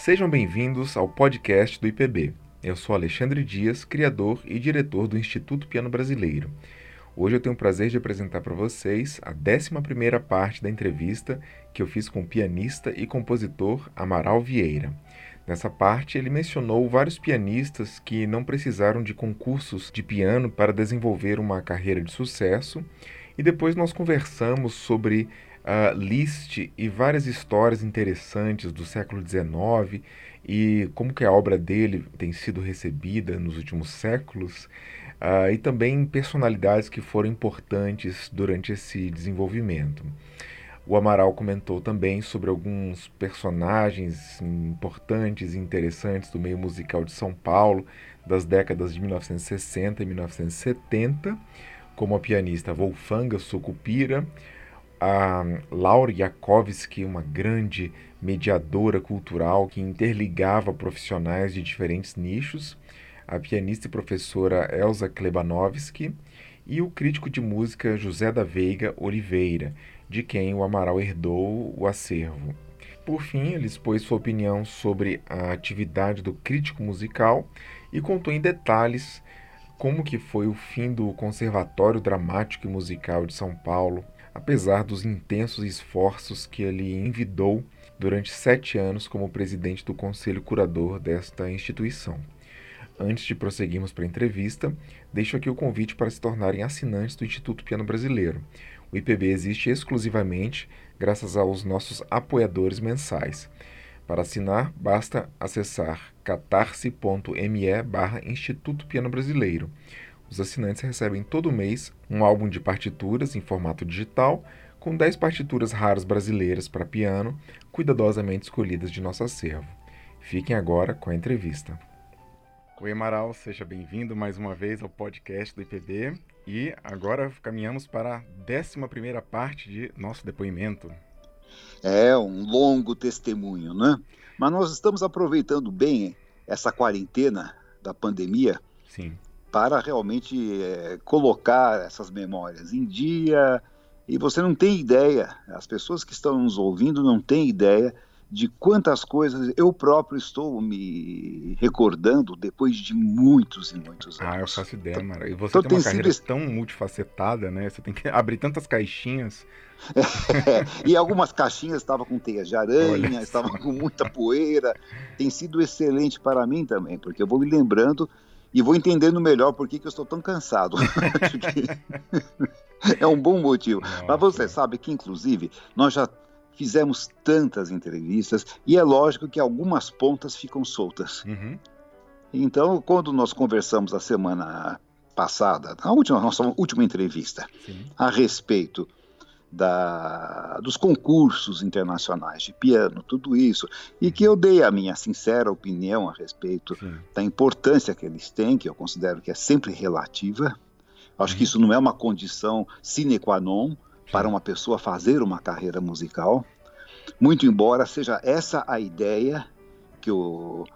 Sejam bem-vindos ao podcast do IPB. Eu sou Alexandre Dias, criador e diretor do Instituto Piano Brasileiro. Hoje eu tenho o prazer de apresentar para vocês a 11ª parte da entrevista que eu fiz com o pianista e compositor Amaral Vieira. Nessa parte, ele mencionou vários pianistas que não precisaram de concursos de piano para desenvolver uma carreira de sucesso, e depois nós conversamos sobre uh, Liszt e várias histórias interessantes do século XIX e como que a obra dele tem sido recebida nos últimos séculos uh, e também personalidades que foram importantes durante esse desenvolvimento. O Amaral comentou também sobre alguns personagens importantes e interessantes do meio musical de São Paulo das décadas de 1960 e 1970, como a pianista Wolfanga Sucupira, a Laura Jakovsky, uma grande mediadora cultural que interligava profissionais de diferentes nichos, a pianista e professora Elza Klebanovski e o crítico de música José da Veiga Oliveira, de quem o Amaral herdou o acervo. Por fim, ele expôs sua opinião sobre a atividade do crítico musical e contou em detalhes como que foi o fim do Conservatório Dramático e Musical de São Paulo, apesar dos intensos esforços que ele envidou durante sete anos como presidente do conselho curador desta instituição. Antes de prosseguirmos para a entrevista, deixo aqui o convite para se tornarem assinantes do Instituto Piano Brasileiro. O IPB existe exclusivamente graças aos nossos apoiadores mensais. Para assinar, basta acessar catarse.me barra Instituto Piano Brasileiro. Os assinantes recebem todo mês um álbum de partituras em formato digital, com 10 partituras raras brasileiras para piano, cuidadosamente escolhidas de nosso acervo. Fiquem agora com a entrevista. Oi, Amaral, seja bem-vindo mais uma vez ao podcast do IPB. E agora caminhamos para a 11 parte de nosso depoimento. É um longo testemunho, né? Mas nós estamos aproveitando bem essa quarentena da pandemia Sim para realmente é, colocar essas memórias em dia. E você não tem ideia, as pessoas que estão nos ouvindo não têm ideia de quantas coisas eu próprio estou me recordando depois de muitos e muitos anos. Ah, eu faço ideia, Mara. E você então, tem uma tem carreira sido... tão multifacetada, né? Você tem que abrir tantas caixinhas. É, e algumas caixinhas estavam com teias de aranha, estavam com muita poeira. Tem sido excelente para mim também, porque eu vou me lembrando e vou entendendo melhor por que, que eu estou tão cansado. é um bom motivo. Nossa. Mas você sabe que, inclusive, nós já fizemos tantas entrevistas e é lógico que algumas pontas ficam soltas. Uhum. Então, quando nós conversamos a semana passada, a última, nossa última entrevista, Sim. a respeito da, dos concursos internacionais de piano, tudo isso, e que eu dei a minha sincera opinião a respeito Sim. da importância que eles têm, que eu considero que é sempre relativa. Acho que isso não é uma condição sine qua non para uma pessoa fazer uma carreira musical, muito embora seja essa a ideia que o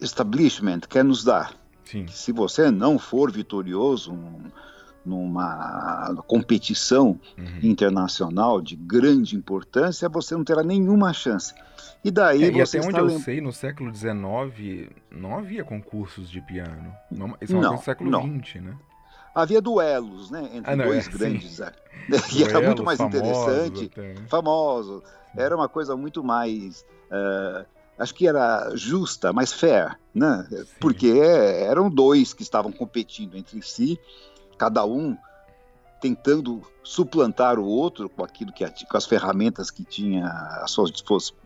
establishment quer nos dar. Sim. se você não for vitorioso numa competição uhum. internacional de grande importância, você não terá nenhuma chance. E daí é, você e até onde eu lem... sei, no século XIX não havia concursos de piano. Não, isso é não, do século XX, né? Havia duelos, né, entre ah, não, dois é, grandes, é. e era muito mais interessante, até. famoso. Era uma coisa muito mais uh, acho que era justa, mais fair, né? Sim. Porque eram dois que estavam competindo entre si cada um tentando suplantar o outro com aquilo que com as ferramentas que tinha à sua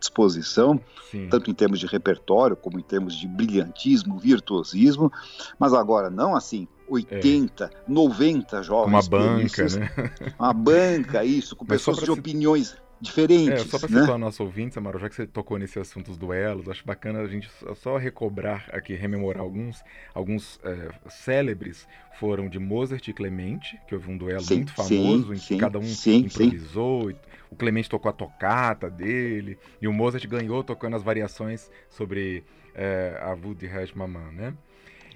disposição, Sim. tanto em termos de repertório como em termos de brilhantismo, virtuosismo, mas agora não assim 80, é. 90 jovens uma banca, né? Uma banca, isso, com pessoas de se... opiniões diferentes. É, só para né? situar nosso ouvinte, Samara, já que você tocou nesse assunto dos duelos, acho bacana a gente só recobrar aqui, rememorar alguns, alguns é, célebres foram de Mozart e Clemente, que houve um duelo sim, muito famoso, sim, em que sim, cada um improvisou, o Clemente tocou a tocata dele, e o Mozart ganhou tocando as variações sobre é, a Wood Maman, né?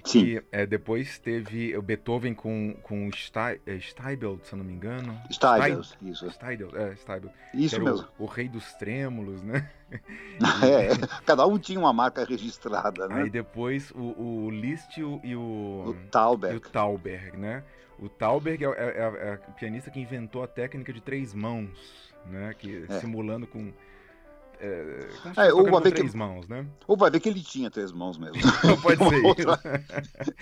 Sim. E é, depois teve o Beethoven com, com é, Steibel, se eu não me engano. Steibel, isso. Steibel, é, Steibel. Isso mesmo. O, o, rei dos trêmulos, né? é, cada um tinha uma marca registrada, né? Aí depois o, o Liszt e o... O Tauberg. E o Tauberg, né? O Tauberg é, é, é, é, o pianista que inventou a técnica de três mãos, né? Que, é. Simulando com é, é, ou vai ver três que, mãos, né? Ou vai ver que ele tinha três mãos mesmo. Pode é ser outra,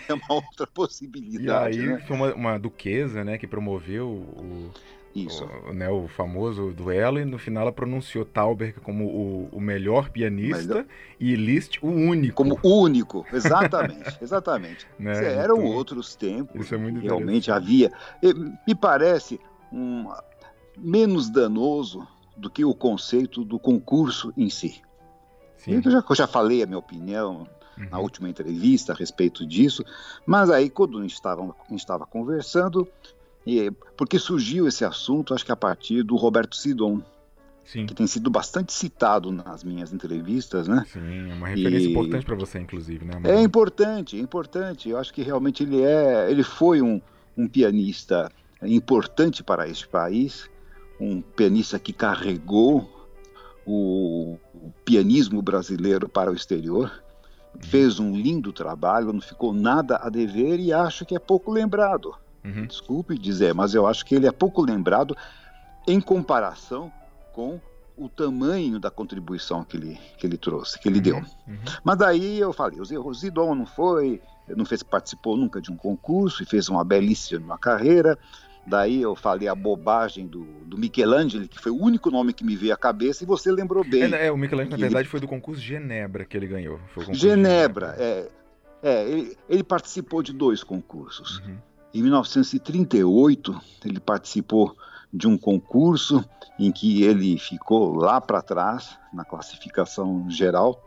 É uma outra possibilidade. E aí né? foi uma, uma, duquesa, né, que promoveu o, Isso. O, né, o famoso duelo e no final ela pronunciou Tauber como o, o melhor pianista melhor. e Liszt o único. Como único, exatamente, exatamente. né? Eram então, outros tempos. Isso é muito Realmente havia. Me parece um menos danoso do que o conceito do concurso em si. Sim. Eu, já, eu já falei a minha opinião uhum. na última entrevista a respeito disso, mas aí quando a gente estava, a gente estava conversando, e, porque surgiu esse assunto, acho que a partir do Roberto Sidon, Sim. que tem sido bastante citado nas minhas entrevistas, né? Sim, uma referência e... importante para você, inclusive, né? É importante, é importante. Eu acho que realmente ele é, ele foi um, um pianista importante para este país um pianista que carregou o, o pianismo brasileiro para o exterior. Fez um lindo trabalho, não ficou nada a dever e acho que é pouco lembrado. Uhum. Desculpe dizer, mas eu acho que ele é pouco lembrado em comparação com o tamanho da contribuição que ele, que ele trouxe, que ele uhum. deu. Uhum. Mas daí eu falei, o Zidon não foi, não fez, participou nunca de um concurso e fez uma belíssima carreira. Daí eu falei a bobagem do, do Michelangelo, que foi o único nome que me veio à cabeça, e você lembrou bem. É, é o Michelangelo, na verdade, ele... foi do concurso Genebra que ele ganhou. Genebra, Genebra, é. é ele, ele, participou de dois concursos. Uhum. Em 1938, ele participou de um concurso em que ele ficou lá para trás, na classificação geral.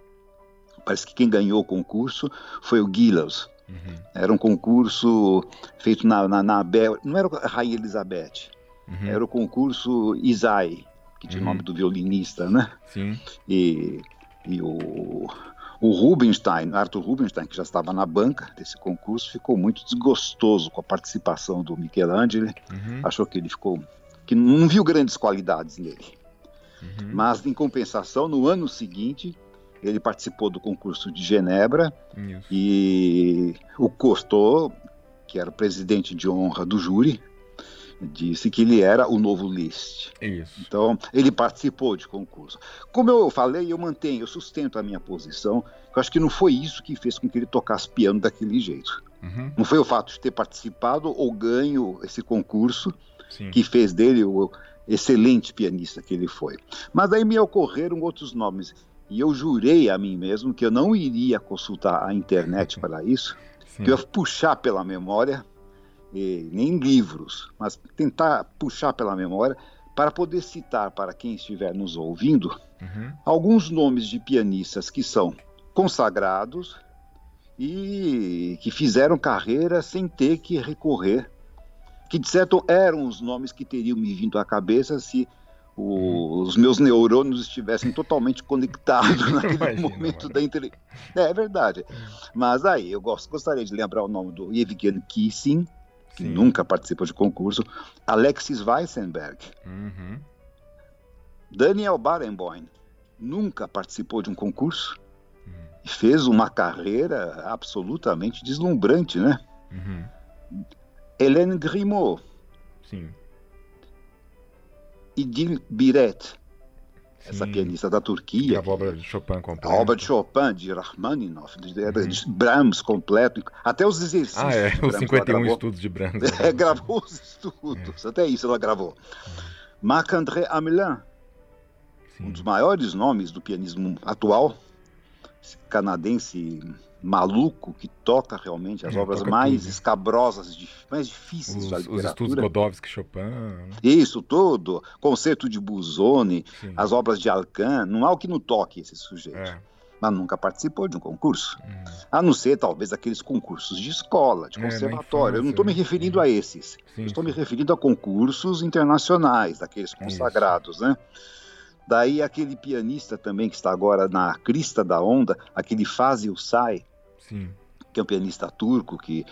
Parece que quem ganhou o concurso foi o Gilles. Uhum. Era um concurso feito na, na, na Bel... Não era a Rainha Elizabeth, uhum. era o concurso Isai, que tinha o nome uhum. do violinista, né? Sim. E, e o, o Rubinstein, Arthur Rubinstein, que já estava na banca desse concurso, ficou muito desgostoso com a participação do Michelangelo. Uhum. Achou que ele ficou. que não viu grandes qualidades nele. Uhum. Mas, em compensação, no ano seguinte, ele participou do concurso de Genebra Isso. e o Cousteau, que era o presidente de honra do júri, disse que ele era o novo Liszt. Isso. Então, ele participou de concurso. Como eu falei, eu mantenho, eu sustento a minha posição. Eu acho que não foi isso que fez com que ele tocasse piano daquele jeito. Uhum. Não foi o fato de ter participado ou ganho esse concurso Sim. que fez dele o excelente pianista que ele foi. Mas aí me ocorreram outros nomes. E eu jurei a mim mesmo que eu não iria consultar a internet para isso, Sim. que eu ia puxar pela memória, e, nem livros, mas tentar puxar pela memória para poder citar para quem estiver nos ouvindo uhum. alguns nomes de pianistas que são consagrados e que fizeram carreira sem ter que recorrer, que de certo eram os nomes que teriam me vindo à cabeça se o, os meus neurônios estivessem totalmente conectados naquele Imagina, momento mano. da entrevista. É, é, verdade. Mas aí, eu gosto, gostaria de lembrar o nome do Evgeny Kissin, que Sim. nunca participou de concurso, Alexis Weissenberg, uhum. Daniel Barenboim, nunca participou de um concurso uhum. e fez uma carreira absolutamente deslumbrante, né? Uhum. Hélène Grimaud. Sim Idil Biret, essa pianista da Turquia. a obra de Chopin completa. A obra de Chopin, de Rachmaninoff, de, uhum. de Brahms completo, até os exercícios. Ah, é, os 51 estudos de Brahms. É, gravou os estudos, é. até isso ela gravou. Uhum. Marc-André Amelin, um dos maiores nomes do pianismo atual, canadense maluco que toca realmente as é, obras mais tudo. escabrosas, mais difíceis os, da literatura. Os estudos Godowski, Chopin. Né? Isso tudo, concerto de Busoni, Sim. as obras de Alcan, não há o que não toque esse sujeito. É. Mas nunca participou de um concurso. Hum. A não ser, talvez, aqueles concursos de escola, de é, conservatório. É, Eu não estou me referindo a esses. Sim, estou me referindo a concursos internacionais, daqueles consagrados, né? Daí aquele pianista também que está agora na crista da onda, aquele Fazio Sai, Sim. que é um pianista turco que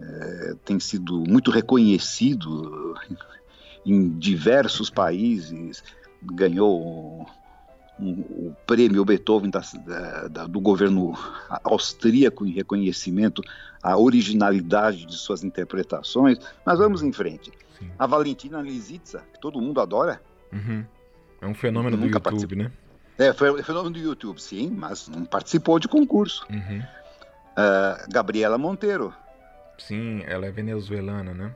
é, tem sido muito reconhecido em diversos países, ganhou o prêmio Beethoven da, da, do governo austríaco em reconhecimento à originalidade de suas interpretações. Mas vamos em frente. Sim. A Valentina Lisitsa, que todo mundo adora. Uhum. É um fenômeno do YouTube, particip... né? É, foi um fenômeno do YouTube, sim, mas não participou de concurso. Uhum. Uh, Gabriela Monteiro. Sim, ela é venezuelana, né?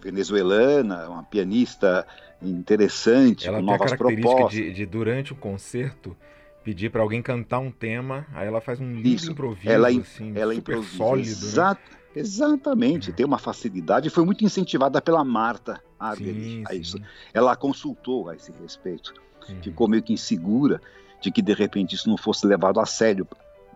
Venezuelana, uma pianista interessante, ela com novas propostas. De, de, durante o concerto, pedir para alguém cantar um tema, aí ela faz um lindo Isso. improviso, ela, assim, ela super improvisa. sólido. Né? Exa né? Exatamente, é. tem uma facilidade, foi muito incentivada pela Marta Argerich a isso. Ela consultou a esse respeito, uhum. ficou meio que insegura de que de repente isso não fosse levado a sério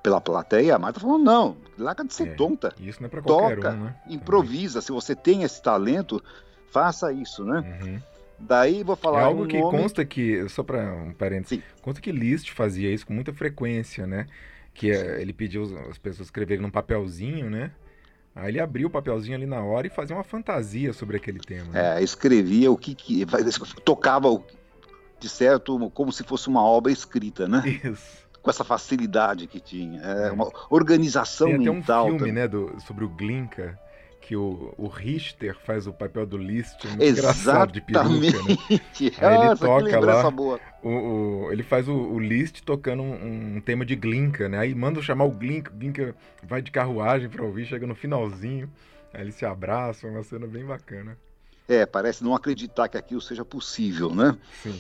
pela plateia. A Marta falou: não, larga de ser é, tonta. Isso não é para qualquer Toca, um, né? improvisa. Se você tem esse talento, faça isso, né? Uhum. Daí vou falar. É algo um que nome... consta que, só para um parênteses, Sim. consta que Liszt fazia isso com muita frequência, né? Que é, ele pediu as pessoas escreverem num papelzinho, né? Aí ele abria o papelzinho ali na hora e fazia uma fantasia sobre aquele tema. Né? É, escrevia o que, que tocava de certo como se fosse uma obra escrita, né? Isso. Com essa facilidade que tinha, é, é. uma organização Tem mental. Tem um filme, né, do, sobre o Glinka, que o, o Richter faz o papel do Liszt, muito engraçado de peruca, né? Aí ele Nossa, toca lá, o, o, ele faz o, o Liszt tocando um, um, tema de Glinka, né? Aí manda chamar o Glinka, o Glinka vai de carruagem para ouvir, chega no finalzinho, aí eles se abraçam, uma cena bem bacana. É, parece não acreditar que aquilo seja possível, né? Sim.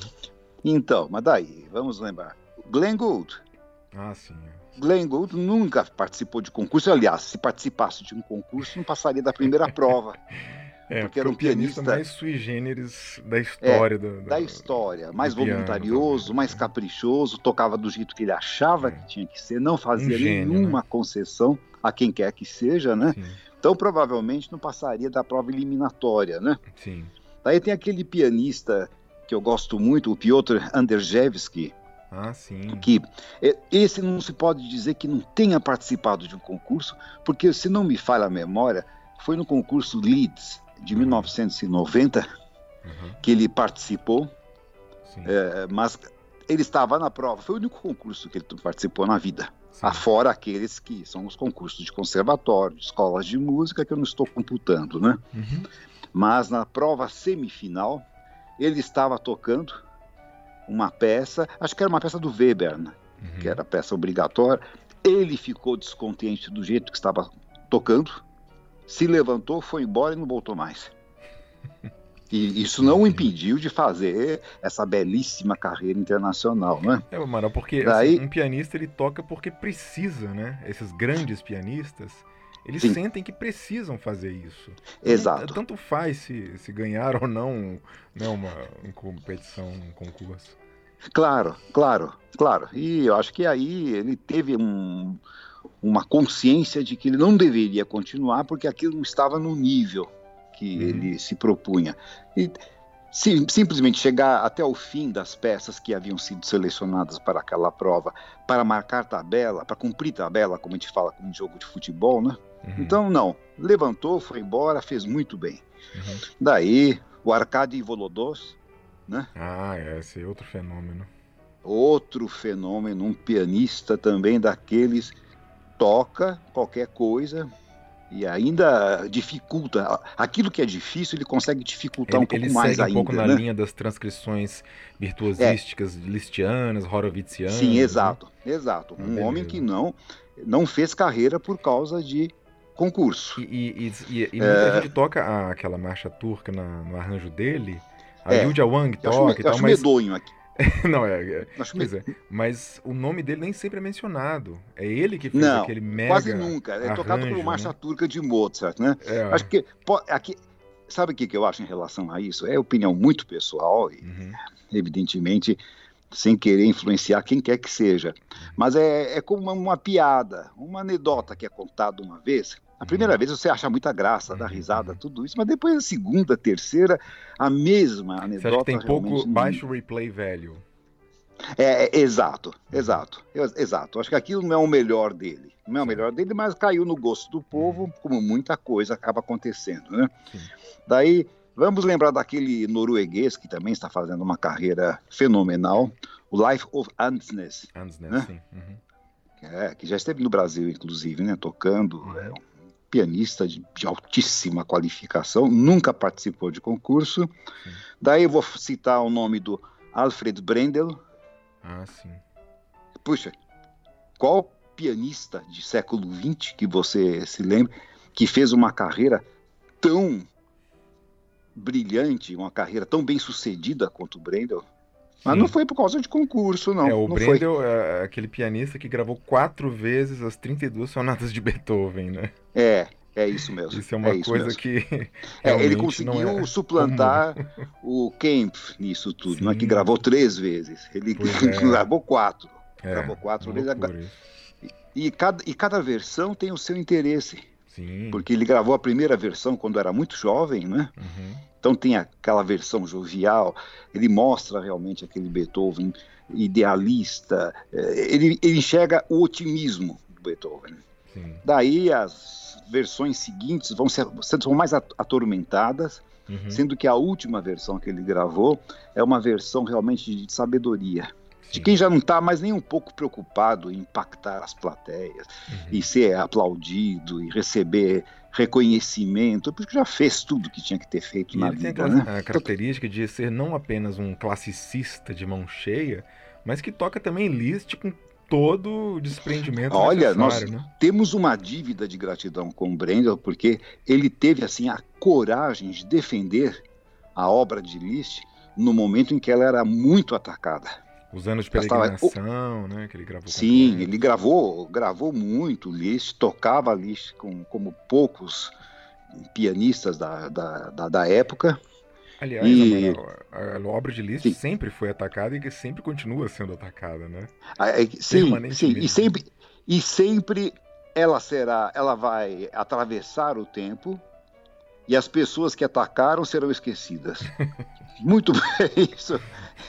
Então, mas daí, vamos lembrar. Glenn Gould. Ah, sim. É. Glenn Gould nunca participou de concurso. Aliás, se participasse de um concurso, não passaria da primeira prova. É, porque era um pianista, pianista mais sui generis da história. É, do, do, da história, mais voluntarioso, piano, mais caprichoso, tocava do jeito que ele achava é. que tinha que ser, não fazia um gênio, nenhuma né? concessão a quem quer que seja, né? Sim. Então provavelmente não passaria da prova eliminatória, né? Sim. Daí tem aquele pianista que eu gosto muito, o Piotr Anderjewski, ah, sim. Que esse não se pode dizer que não tenha participado de um concurso, porque se não me falha a memória, foi no concurso Leeds de 1990 uhum. que ele participou, é, mas ele estava na prova. Foi o único concurso que ele participou na vida. Sim. Afora aqueles que são os concursos de conservatório, de escolas de música, que eu não estou computando, né? Uhum. Mas na prova semifinal, ele estava tocando uma peça, acho que era uma peça do Weber, né? uhum. que era peça obrigatória. Ele ficou descontente do jeito que estava tocando, se levantou, foi embora e não voltou mais. E isso não o impediu de fazer essa belíssima carreira internacional, né? É, mano, porque Daí... assim, um pianista ele toca porque precisa, né? Esses grandes pianistas, eles Sim. sentem que precisam fazer isso. Exato. Tanto faz se, se ganhar ou não né, uma, uma competição, um concurso. Claro, claro, claro. E eu acho que aí ele teve um, uma consciência de que ele não deveria continuar porque aquilo não estava no nível que uhum. ele se propunha. E sim, simplesmente chegar até o fim das peças que haviam sido selecionadas para aquela prova, para marcar tabela, para cumprir tabela, como a gente fala com um jogo de futebol, né? Uhum. Então, não. Levantou, foi embora, fez muito bem. Uhum. Daí, o Arkady Volodos, né? Ah, esse é outro fenômeno. Outro fenômeno, um pianista também daqueles toca qualquer coisa e ainda dificulta. Aquilo que é difícil, ele consegue dificultar ele, um pouco mais ainda. Ele segue um pouco né? na linha das transcrições virtuosísticas é. listianas, horovitzianas. Sim, exato, né? exato. Um Beleza. homem que não não fez carreira por causa de concurso. E, e, e, e muita é... gente toca aquela marcha turca na, no arranjo dele. A é, Yuja Wang toca acho, e tal, acho mas... medonho aqui. não, é. é acho pois é. Mas o nome dele nem sempre é mencionado. É ele que fez não, aquele mega. Quase nunca. É arranjo, tocado como marcha né? turca de Mozart, né? É. Acho que. Aqui, sabe o que, que eu acho em relação a isso? É opinião muito pessoal e, uhum. evidentemente, sem querer influenciar quem quer que seja. Mas é, é como uma, uma piada, uma anedota que é contada uma vez. A primeira uhum. vez você acha muita graça, dá uhum. risada, tudo isso, mas depois a segunda, terceira, a mesma anedota. Você acha que tem pouco baixo replay velho? É, é, exato, exato, exato. Acho que aquilo não é o melhor dele. Não é o melhor dele, mas caiu no gosto do povo, como muita coisa acaba acontecendo, né? Sim. Daí, vamos lembrar daquele norueguês que também está fazendo uma carreira fenomenal, o Life of Ansnes. Ansnes, né? sim. Uhum. É, que já esteve no Brasil, inclusive, né? Tocando. Uhum. É pianista de, de, altíssima qualificação, nunca participou de concurso. Sim. Daí eu vou citar o nome do Alfred Brendel, ah, sim. Puxa, qual pianista de século XX que você se lembra que fez uma carreira tão brilhante, uma carreira tão bem sucedida quanto o Brendel? Mas não foi por causa de concurso, não. É, o não Brendel foi. é aquele pianista que gravou quatro vezes as 32 sonatas de Beethoven, né? É, é isso mesmo. Isso é uma é coisa mesmo. que. É, ele conseguiu é suplantar comum. o Kemp nisso tudo, Sim. né, que gravou três vezes. Ele é. gravou quatro. É, gravou quatro vezes. E, e, cada, e cada versão tem o seu interesse. Sim. Porque ele gravou a primeira versão quando era muito jovem, né? Uhum. Então tem aquela versão jovial, ele mostra realmente aquele Beethoven idealista, é, ele, ele enxerga o otimismo do Beethoven. Sim. Daí as versões seguintes vão ser são mais atormentadas, uhum. sendo que a última versão que ele gravou é uma versão realmente de sabedoria. De quem já não está mais nem um pouco preocupado em impactar as plateias uhum. e ser aplaudido e receber reconhecimento, porque já fez tudo que tinha que ter feito e na vida. Tem a, né? a característica de ser não apenas um classicista de mão cheia, mas que toca também Liszt com todo o desprendimento Olha, nós né? temos uma dívida de gratidão com o Brendel, porque ele teve assim a coragem de defender a obra de Liszt no momento em que ela era muito atacada. Os anos de peregrinação, né, que ele gravou. Sim, ele gravou, gravou muito Liszt, tocava Liszt com, como poucos pianistas da, da, da, da época. Aliás, e... a, a, obra de Liszt sim. sempre foi atacada e que sempre continua sendo atacada, né? Ah, é, sim, sim, e sempre, e sempre ela será, ela vai atravessar o tempo e as pessoas que atacaram serão esquecidas. Muito bem, isso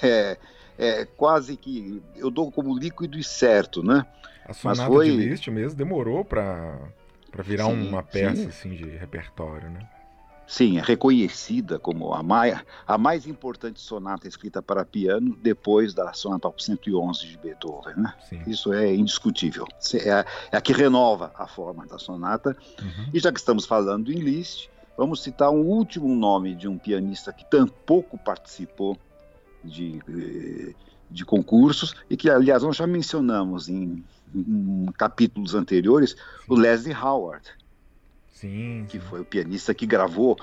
é, é quase que eu dou como líquido e certo, né? A sonata Mas foi... de Liszt mesmo demorou para virar sim, uma peça sim. assim de repertório, né? Sim, é reconhecida como a mais, a mais importante sonata escrita para piano depois da sonata op 111 de Beethoven. Né? Isso é indiscutível. É a, é a, que renova a forma da sonata. Uhum. E já que estamos falando em Liszt, vamos citar um último nome de um pianista que tampouco participou de, de concursos e que, aliás, nós já mencionamos em, em capítulos anteriores, o Leslie Howard Sim. Que foi o pianista que gravou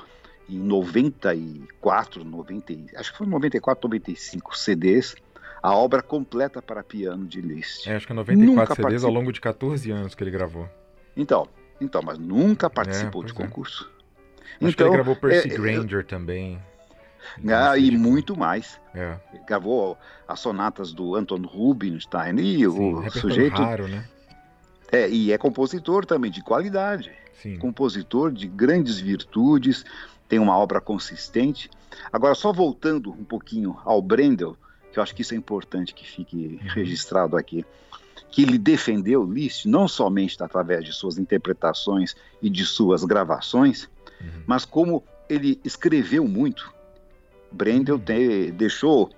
em 94, 90, acho que foi 94, 95 CDs, a obra completa para piano de Liszt. É, acho que é 94 nunca CDs particip... ao longo de 14 anos que ele gravou. Então, então mas nunca participou é, de é. concurso. Acho então, que ele então, gravou Percy é, é Granger é, também. Ah, e muito mais. É. Gravou as sonatas do Anton Rubinstein e Sim, o sujeito. Raro, né? É, e é compositor também de qualidade. Sim. Compositor de grandes virtudes, tem uma obra consistente. Agora, só voltando um pouquinho ao Brendel, que eu acho que isso é importante que fique uhum. registrado aqui, que ele defendeu Liszt não somente através de suas interpretações e de suas gravações, uhum. mas como ele escreveu muito. Brendel te, deixou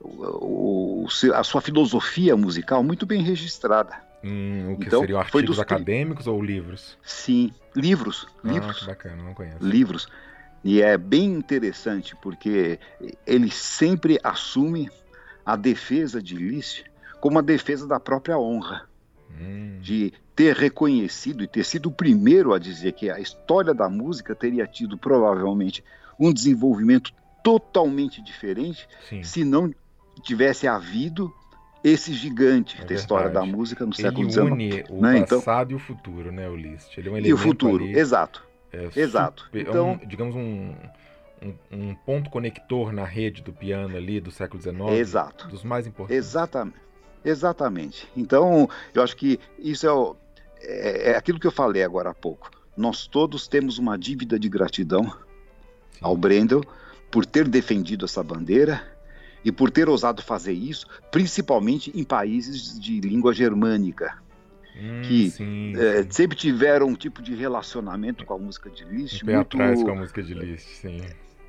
o, o, a sua filosofia musical muito bem registrada. Hum, o que então, seriam artigos dos... acadêmicos ou livros? Sim, livros. Ah, livros. Que bacana, não conheço. Livros. E é bem interessante porque ele sempre assume a defesa de Liszt como a defesa da própria honra. Hum. De ter reconhecido e ter sido o primeiro a dizer que a história da música teria tido provavelmente um desenvolvimento totalmente diferente Sim. se não tivesse havido esse gigante é da história da música no ele século XIX. Une o né? Passado então, e o futuro, né, Liszt? Ele é um e o futuro, ali, exato. É, exato. Super, então, é um, digamos um, um, um, ponto conector na rede do piano ali do século XIX. Exato. Dos mais importantes. Exatamente. Exatamente. Então, eu acho que isso é, o, é, é aquilo que eu falei agora há pouco. Nós todos temos uma dívida de gratidão Sim. ao Brendel por ter defendido essa bandeira E por ter ousado fazer isso, principalmente em países de língua germânica, Hum, que sim, é, sim. sempre tiveram um tipo de relacionamento com a música de Liszt pé muito atrás com a música de Liszt, sim.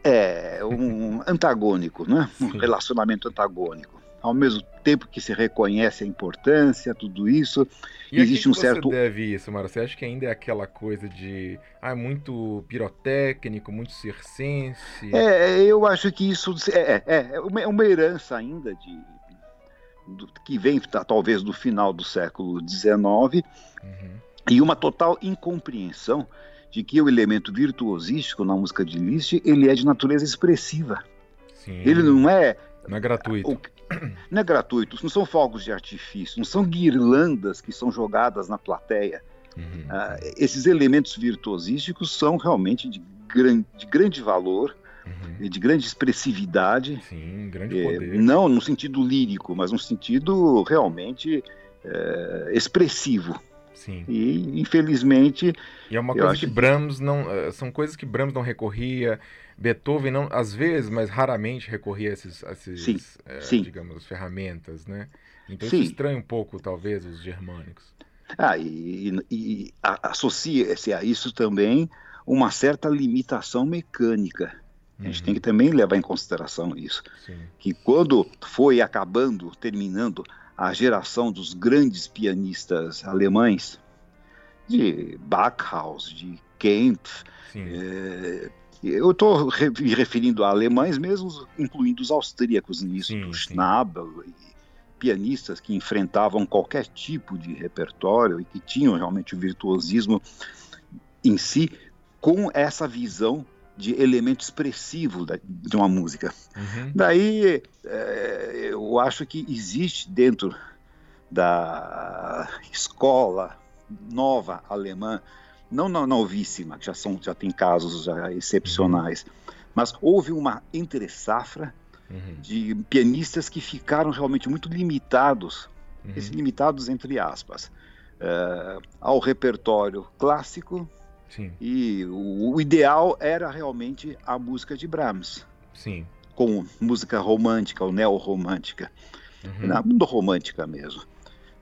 é um antagônico, né? Um relacionamento antagônico. Ao mesmo tempo que se reconhece a importância, tudo isso, E existe que um você certo deve isso, Mara? Você acha que ainda é aquela coisa de ah, é muito pirotécnico, muito circense? É, eu acho que isso é, é, é uma, é uma herança ainda de do- que vem tá, talvez do final do século XIX Uhum, e uma total incompreensão de que o elemento virtuosístico na música de Liszt ele é de natureza expressiva. sim. Ele não é Não é gratuito. Não é gratuito, não são fogos de artifício, não são guirlandas que são jogadas na plateia. Uhum, Ah, esses elementos virtuosísticos são realmente de, gran, de grande valor uhum. de grande expressividade, Sim, grande eh, poder. não no sentido lírico, mas no sentido realmente eh, expressivo. Sim. E, infelizmente, E é uma coisa acho que que- Brahms não. eh, São coisas que Brahms não recorria, Beethoven não, às vezes, mas raramente recorria a esses, a esses, Sim, eh, sim. digamos, ferramentas, né? Então Sim. isso estranha um pouco, talvez, os germânicos. ah, e, e- associa-se a isso também uma certa limitação mecânica. A gente Uhum, tem que também levar em consideração isso. sim. que quando foi acabando, terminando a geração dos grandes pianistas alemães, de Backhaus, de Kempf, eh, eu estou me referindo a alemães mesmo, incluindo os austríacos nisso, Sim. Schnabel, e pianistas que enfrentavam qualquer tipo de repertório e que tinham realmente o virtuosismo em si, com essa visão de elemento expressivo da- de uma música. Uhum, Daí é, eu acho que existe dentro da escola nova alemã, não novíssima, que já são já tem casos já excepcionais, mas houve uma entre safra uhum, de pianistas que ficaram realmente muito limitados, uhum. limitados entre aspas, é, ao repertório clássico Sim, e o, o ideal era realmente a música de Brahms sim. com música romântica ou neo-romântica, Uhum, na- romântica mesmo.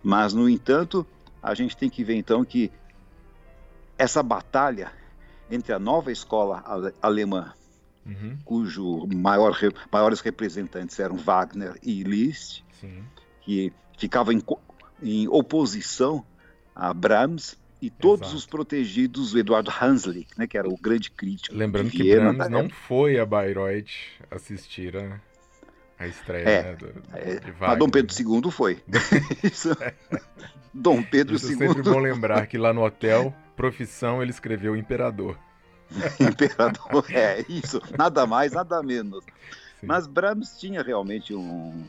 Mas, no entanto, a gente tem que ver então que essa batalha entre a nova escola ale- alemã, uhum, cujo maior, re- maiores representantes eram Wagner e Liszt, sim. que ficava em, em oposição a Brahms, e todos Exato. os protegidos do Eduardo Hanslick, né, que era o grande crítico Lembrando de que Viena Brahms da não foi a Bayreuth assistir a, a estreia É, né, do, É, de Wagner. Dom Pedro II foi. Isso- Dom Pedro Isso é II, sempre bom lembrar que lá no hotel, profissão, ele escreveu imperador. imperador, é isso, nada mais, nada menos. Sim. Mas Brahms tinha realmente um,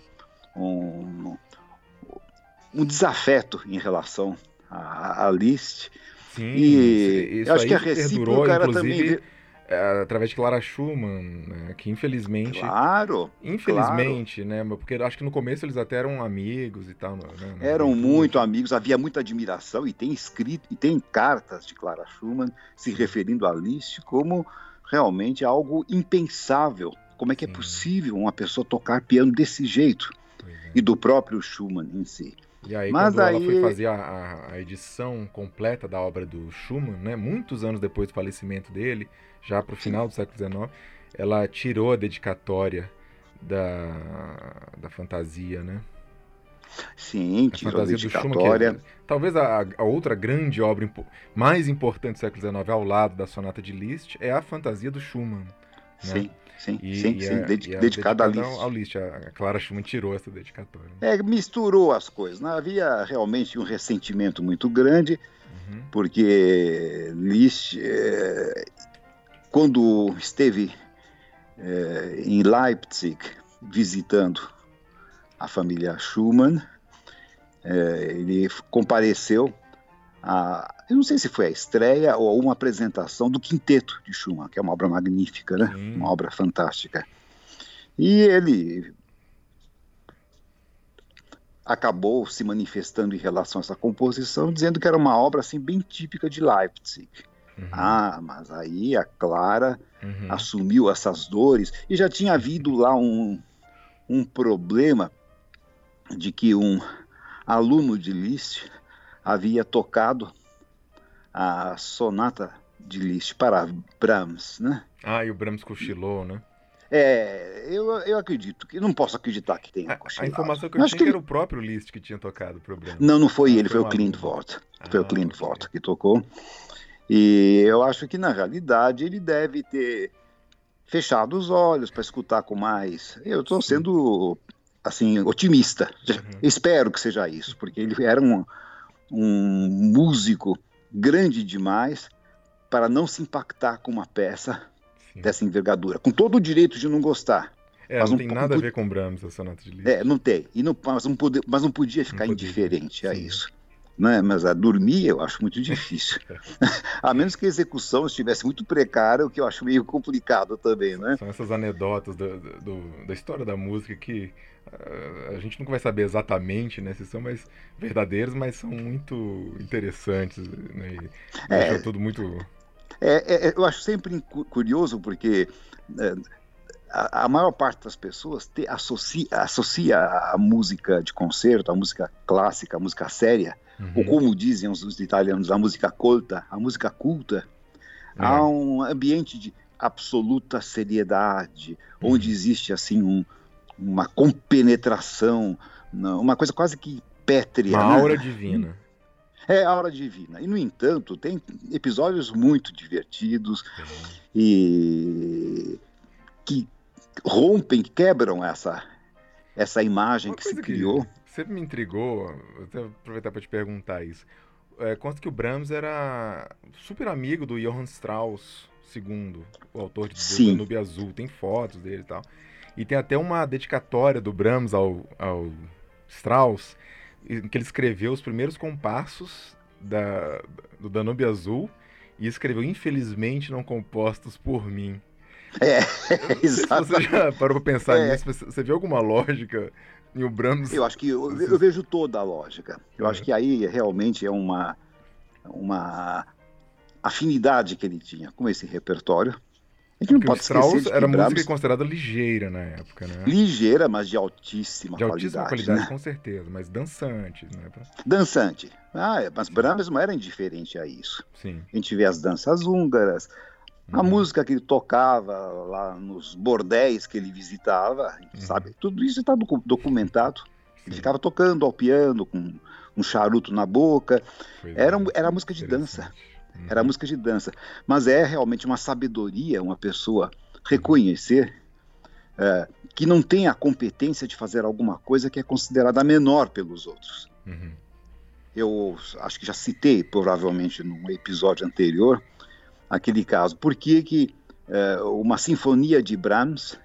um, um desafeto em relação a, a Liszt. Sim, E eu acho que a recíproca era inclusive, também. É, através de Clara Schumann, né, que infelizmente, Claro, infelizmente, né, mas porque acho que no começo eles até eram amigos e tal, né, na eram muito amigos, havia muita admiração e tem escrito e tem cartas de Clara Schumann se referindo a Liszt como realmente algo impensável. Como é que Sim. é possível uma pessoa tocar piano desse jeito? É. E do próprio Schumann em si. E aí, Mas quando ela aí- foi fazer a, a- a edição completa da obra do Schumann, né, muitos anos depois do falecimento dele, já para o final do século XIX, ela tirou a dedicatória da, da fantasia, né? Sim, A tirou a fantasia do Schumann, dedicatória. é, talvez a, a outra grande obra impo- mais importante do século XIX, ao lado da sonata de Liszt, é a fantasia do Schumann. Sim, sim, E, sim, e sim, é- e é dedicada a Liszt. ao Liszt. A Clara Schumann tirou essa dedicatória. É, misturou as coisas. né? Havia realmente um ressentimento muito grande, Uhum, porque Liszt, é, quando esteve é, em Leipzig visitando a família Schumann, é, ele compareceu a, eu não sei se foi a estreia ou uma apresentação do Quinteto de Schumann, que é uma obra magnífica, né? Sim. Uma obra fantástica. E ele acabou se manifestando em relação a essa composição, dizendo que era uma obra assim bem típica de Leipzig. Uhum, Ah, mas aí a Clara uhum. assumiu essas dores e já tinha havido lá um, um problema de que um aluno de Liszt havia tocado a sonata de Liszt para Brahms, né? Ah, e o Brahms cochilou, né? É, eu, eu acredito que não posso acreditar que tenha a, a informação que eu tinha que... era o próprio Liszt que tinha tocado o Brahms. Não, não foi ele, foi, foi o Clint Vort. Ah, foi o Clint Vort que tocou. E eu acho que na realidade ele deve ter fechado os olhos para escutar com mais. Eu estou sendo assim otimista. Uhum. Espero que seja isso, porque ele era um, um músico grande demais para não se impactar com uma peça Sim. dessa envergadura, com todo o direito de não gostar. É, mas não, tem nada a ver com Brahms, a sonata de Liszt. É, não tem. E não, mas, não pode, mas não podia ficar não indiferente a isso. Né? Mas a dormir eu acho muito difícil. a menos que a execução estivesse muito precária, o que eu acho meio complicado também, né? São essas anedotas do, do, da história da música que uh, a gente nunca vai saber exatamente né, se são mais verdadeiros, mas são muito interessantes. Né? E é, tudo muito é, é, eu acho sempre curioso porque é, a, a, maior parte das pessoas te, associa, associa a música de concerto, a música clássica, a música séria, uhum. ou como dizem os, os, italianos, a música colta, a música culta, uhum. a um ambiente de absoluta seriedade, uhum. onde existe assim um, uma compenetração, uma coisa quase que pétrea. Uma né? aura divina. É a aura divina. E, no entanto, tem episódios muito divertidos e que rompem, quebram essa, essa imagem Uma que se criou. Que sempre me intrigou, vou até aproveitar para te perguntar isso. É, consta que o Brahms era super amigo do Johann Strauss II, o autor de. Danube Azul. Tem fotos dele e tal. E tem até uma dedicatória do Brahms ao, ao Strauss, que ele escreveu os primeiros compassos da, do Danube Azul e escreveu Infelizmente Não Compostos por Mim. É, exato. Você já parou para pensar é. nisso? Você viu alguma lógica em o Brahms? Eu acho que eu, eu vejo toda a lógica. Eu é. acho que aí realmente é uma, uma afinidade que ele tinha com esse repertório a gente não pode Strauss era música considerada ligeira na época, né? Ligeira, mas de altíssima qualidade. De altíssima qualidade, né? com certeza, mas dançante, né? Dançante. Ah, é, mas Brahms não era indiferente a isso. Sim. A gente vê as danças húngaras, a uhum. música que ele tocava lá nos bordéis que ele visitava, uhum. sabe? Tudo isso está documentado. Ele ficava tocando ao piano com um charuto na boca. era, era música de dança. Uhum. Era música de dança. Mas é realmente uma sabedoria uma pessoa reconhecer é, que não tem a competência de fazer alguma coisa que é considerada menor pelos outros. Uhum. Eu acho que já citei, provavelmente, num episódio anterior, aquele caso. Por que, que é, uma sinfonia de Brahms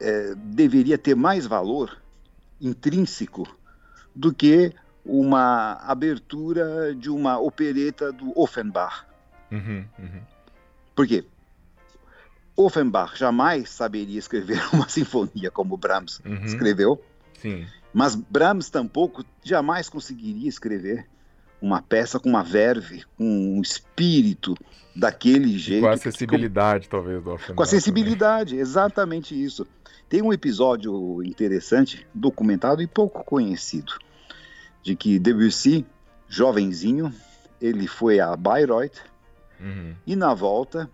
é, deveria ter mais valor intrínseco do que uma abertura de uma opereta do Offenbach. Uhum, uhum. Por quê? Offenbach jamais saberia escrever uma sinfonia como Brahms uhum. escreveu. Sim. Mas Brahms tampouco jamais conseguiria escrever uma peça com uma verve, com um espírito daquele jeito. com a acessibilidade, que, talvez, do Offenbach. Com a sensibilidade, também. exatamente isso. Tem um episódio interessante, documentado e pouco conhecido, de que Debussy, jovenzinho, ele foi a Bayreuth uhum. e na volta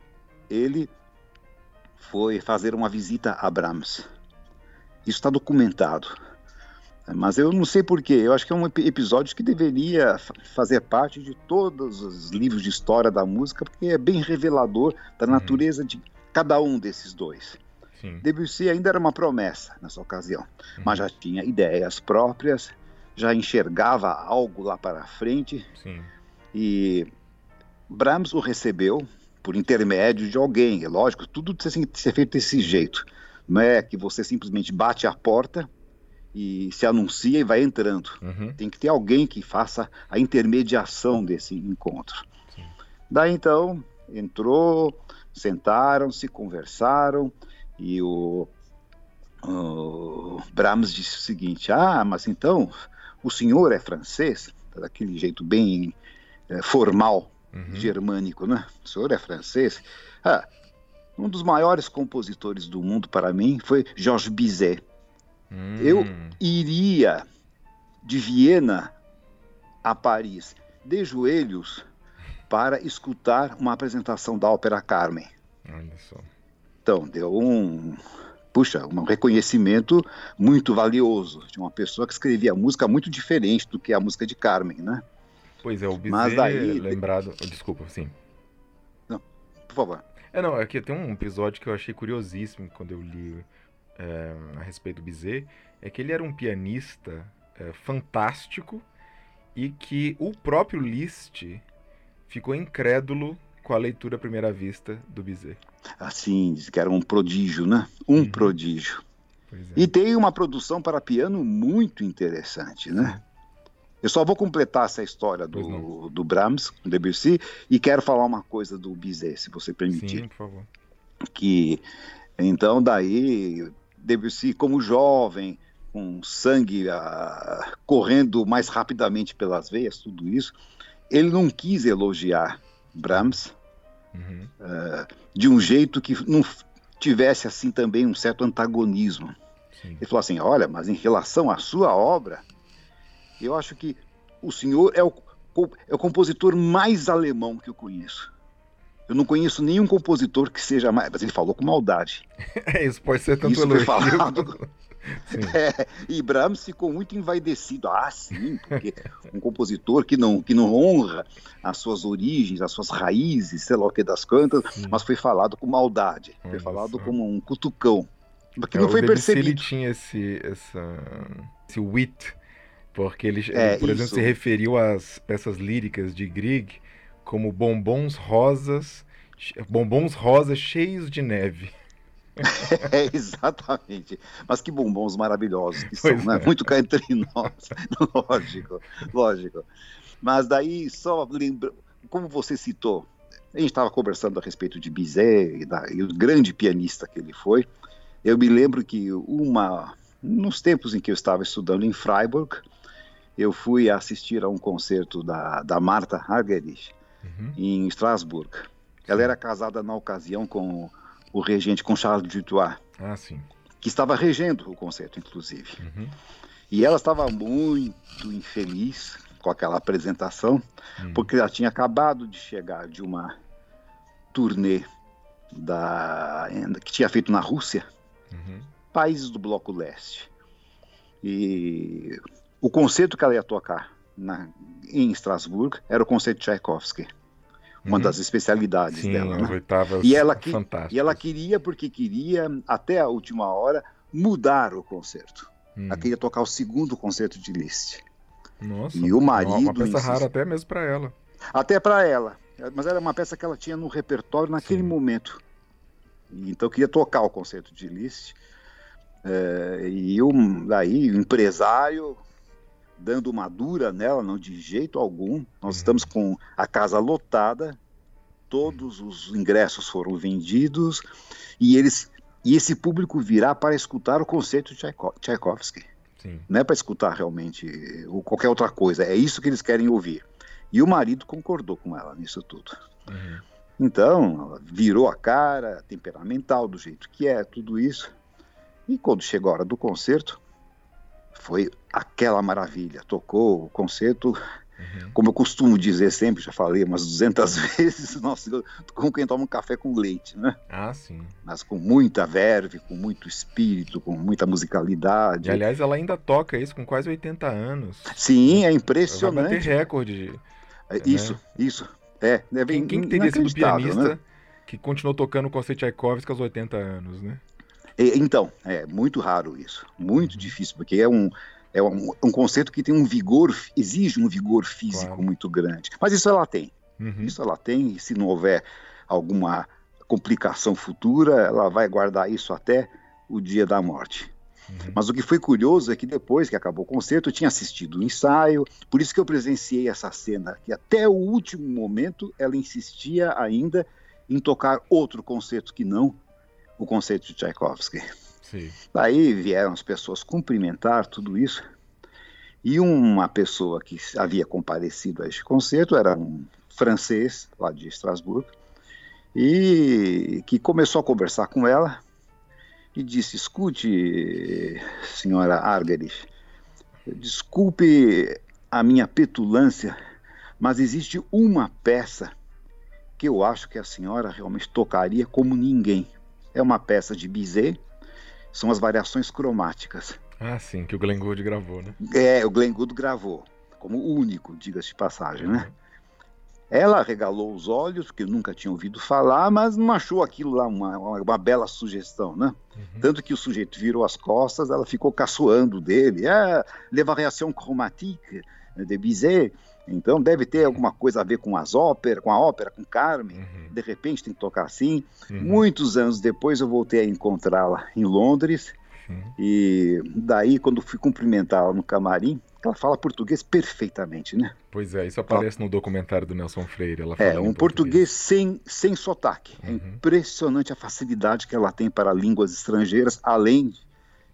ele foi fazer uma visita a Brahms. Isso está documentado. Mas eu não sei porquê. Eu acho que é um episódio que deveria fazer parte de todos os livros de história da música, porque é bem revelador da uhum. natureza uhum. de cada um desses dois. Sim. Debussy ainda era uma promessa nessa ocasião, uhum. mas já tinha ideias próprias, já enxergava algo lá para frente. Sim. E Brahms o recebeu por intermédio de alguém. É lógico, tudo tem que ser feito desse jeito. Não é que você simplesmente bate a porta e se anuncia e vai entrando. Uhum. Tem que ter alguém que faça a intermediação desse encontro. Sim. Daí então entrou, sentaram-se, conversaram e o, o Brahms disse o seguinte: Ah, mas então o senhor é francês, daquele jeito bem é, formal, uhum. germânico, né? O senhor é francês. Ah, um dos maiores compositores do mundo para mim foi Georges Bizet. Hum. Eu iria de Viena a Paris de joelhos para escutar uma apresentação da ópera Carmen. Olha só. Então, deu um, puxa, um reconhecimento muito valioso de uma pessoa que escrevia música muito diferente do que a música de Carmen, né? Pois é, o Bizet, Mas daí... lembrado... Desculpa, sim. Não, por favor. É, não, aqui tem um episódio que eu achei curiosíssimo quando eu li é, a respeito do Bizet, é que ele era um pianista é, fantástico e que o próprio Liszt ficou incrédulo com a leitura à primeira vista do Bizet. Assim, que era um prodígio, né? Um uhum. prodígio. É. E tem uma produção para piano muito interessante, né? Eu só vou completar essa história do, do Brahms, do Debussy, e quero falar uma coisa do Bizet, se você permitir. Sim, por favor. Que, então, daí, Debussy, como jovem, com sangue uh, correndo mais rapidamente pelas veias, tudo isso, ele não quis elogiar Brahms uhum. uh, de um jeito que não tivesse assim também um certo antagonismo. Sim. Ele falou assim: olha, mas em relação à sua obra, eu acho que o senhor é o, é o compositor mais alemão que eu conheço. Eu não conheço nenhum compositor que seja mais. Mas ele falou com maldade. É, isso pode ser tanto isso elogio. Falado... É, e Brahms ficou muito envaidecido. Ah, sim, porque um compositor que não, que não honra as suas origens, as suas raízes, sei lá o que das cantas, sim. mas foi falado com maldade. Foi falado como um cutucão. Que é, não foi percebido. Ele tinha esse, essa, esse wit, porque ele, é, por exemplo, se referiu às peças líricas de Grieg como bombons rosas, bombons rosas cheios de neve. É, exatamente. Mas que bombons maravilhosos que são, né? É. Muito cá entre nós. lógico, lógico. Mas daí, só lembra, como você citou, a gente estava conversando a respeito de Bizet e, da, e o grande pianista que ele foi. Eu me lembro que uma, nos tempos em que eu estava estudando em Freiburg, eu fui assistir a um concerto da, da Marta Argerich, uhum. em Estrasburgo. Ela era casada na ocasião com o regente, com Charles Dutoit. Ah, sim. Que estava regendo o concerto, inclusive. Uhum. E ela estava muito infeliz com aquela apresentação, uhum. porque ela tinha acabado de chegar de uma turnê da, que tinha feito na Rússia, uhum. países do Bloco Leste. E o concerto que ela ia tocar na, em Estrasburgo era o concerto de Tchaikovsky, uma uhum. das especialidades Sim, dela. Né? e, ela que, e ela queria, porque queria, até a última hora, mudar o concerto. Hum. Ela queria tocar o segundo concerto de Liszt. Nossa, e o marido. Uma peça insist... rara até mesmo para ela. Até para ela. Mas era uma peça que ela tinha no repertório naquele Sim. momento. Então queria tocar o concerto de Liszt. É, e o, daí o empresário dando uma dura nela, não de jeito algum. Nós uhum. estamos com a casa lotada, todos os ingressos foram vendidos e eles e esse público virá para escutar o conceito de Tchaikovsky. Sim. Não é para escutar realmente ou qualquer outra coisa, é isso que eles querem ouvir. E o marido concordou com ela nisso tudo. Uhum. Então, ela virou a cara, temperamental, do jeito que é, tudo isso. E quando chegou a hora do concerto, foi aquela maravilha. Tocou o concerto, uhum. como eu costumo dizer sempre, já falei umas 200 vezes, nossa, como quem toma um café com leite, né? Ah, sim. Mas com muita verve, com muito espírito, com muita musicalidade. E, aliás, ela ainda toca isso com quase 80 anos. Sim, é impressionante. Vai bater recorde. É, isso, né? isso. É, é bem, quem, quem teria sido pianista né? que continuou tocando o Tchaikovsky aos 80 anos, né? Então, é muito raro isso, muito uhum. difícil, porque é um, é um, um, conceito que tem um vigor, exige um vigor físico claro. muito grande. Mas isso ela tem. Uhum. Isso ela tem, e se não houver alguma complicação futura, ela vai guardar isso até o dia da morte. Uhum. Mas o que foi curioso é que depois que acabou o concerto, eu tinha assistido o ensaio, por isso que eu presenciei essa cena, que até o último momento ela insistia ainda em tocar outro concerto que não o conceito de Tchaikovsky. Sim. Daí vieram as pessoas cumprimentar tudo isso. E uma pessoa que havia comparecido a este concerto era um francês lá de Estrasburgo e que começou a conversar com ela e disse: Escute, senhora Argerich, desculpe a minha petulância, mas existe uma peça que eu acho que a senhora realmente tocaria como ninguém. É uma peça de Bizet, são as variações cromáticas. Ah, sim, que o Glenn Gould gravou, né? É, o Glenn Gould gravou, como único, diga-se de passagem, né? Ela regalou os olhos, porque nunca tinha ouvido falar, mas não achou aquilo lá uma, uma, uma bela sugestão, né? Uhum. Tanto que o sujeito virou as costas, ela ficou caçoando dele. É, le variation chromatique de Bizet. Então deve ter alguma coisa a ver com as óperas, com a ópera, com Carmen. Uhum. De repente tem que tocar assim. Uhum. Muitos anos depois eu voltei a encontrá-la em Londres. Uhum. E daí, quando fui cumprimentá-la no camarim, ela fala português perfeitamente, né? Pois é, isso aparece ela... no documentário do Nelson Freire. Ela é, um português, português sem, sem sotaque. É uhum. Impressionante a facilidade que ela tem para línguas estrangeiras, além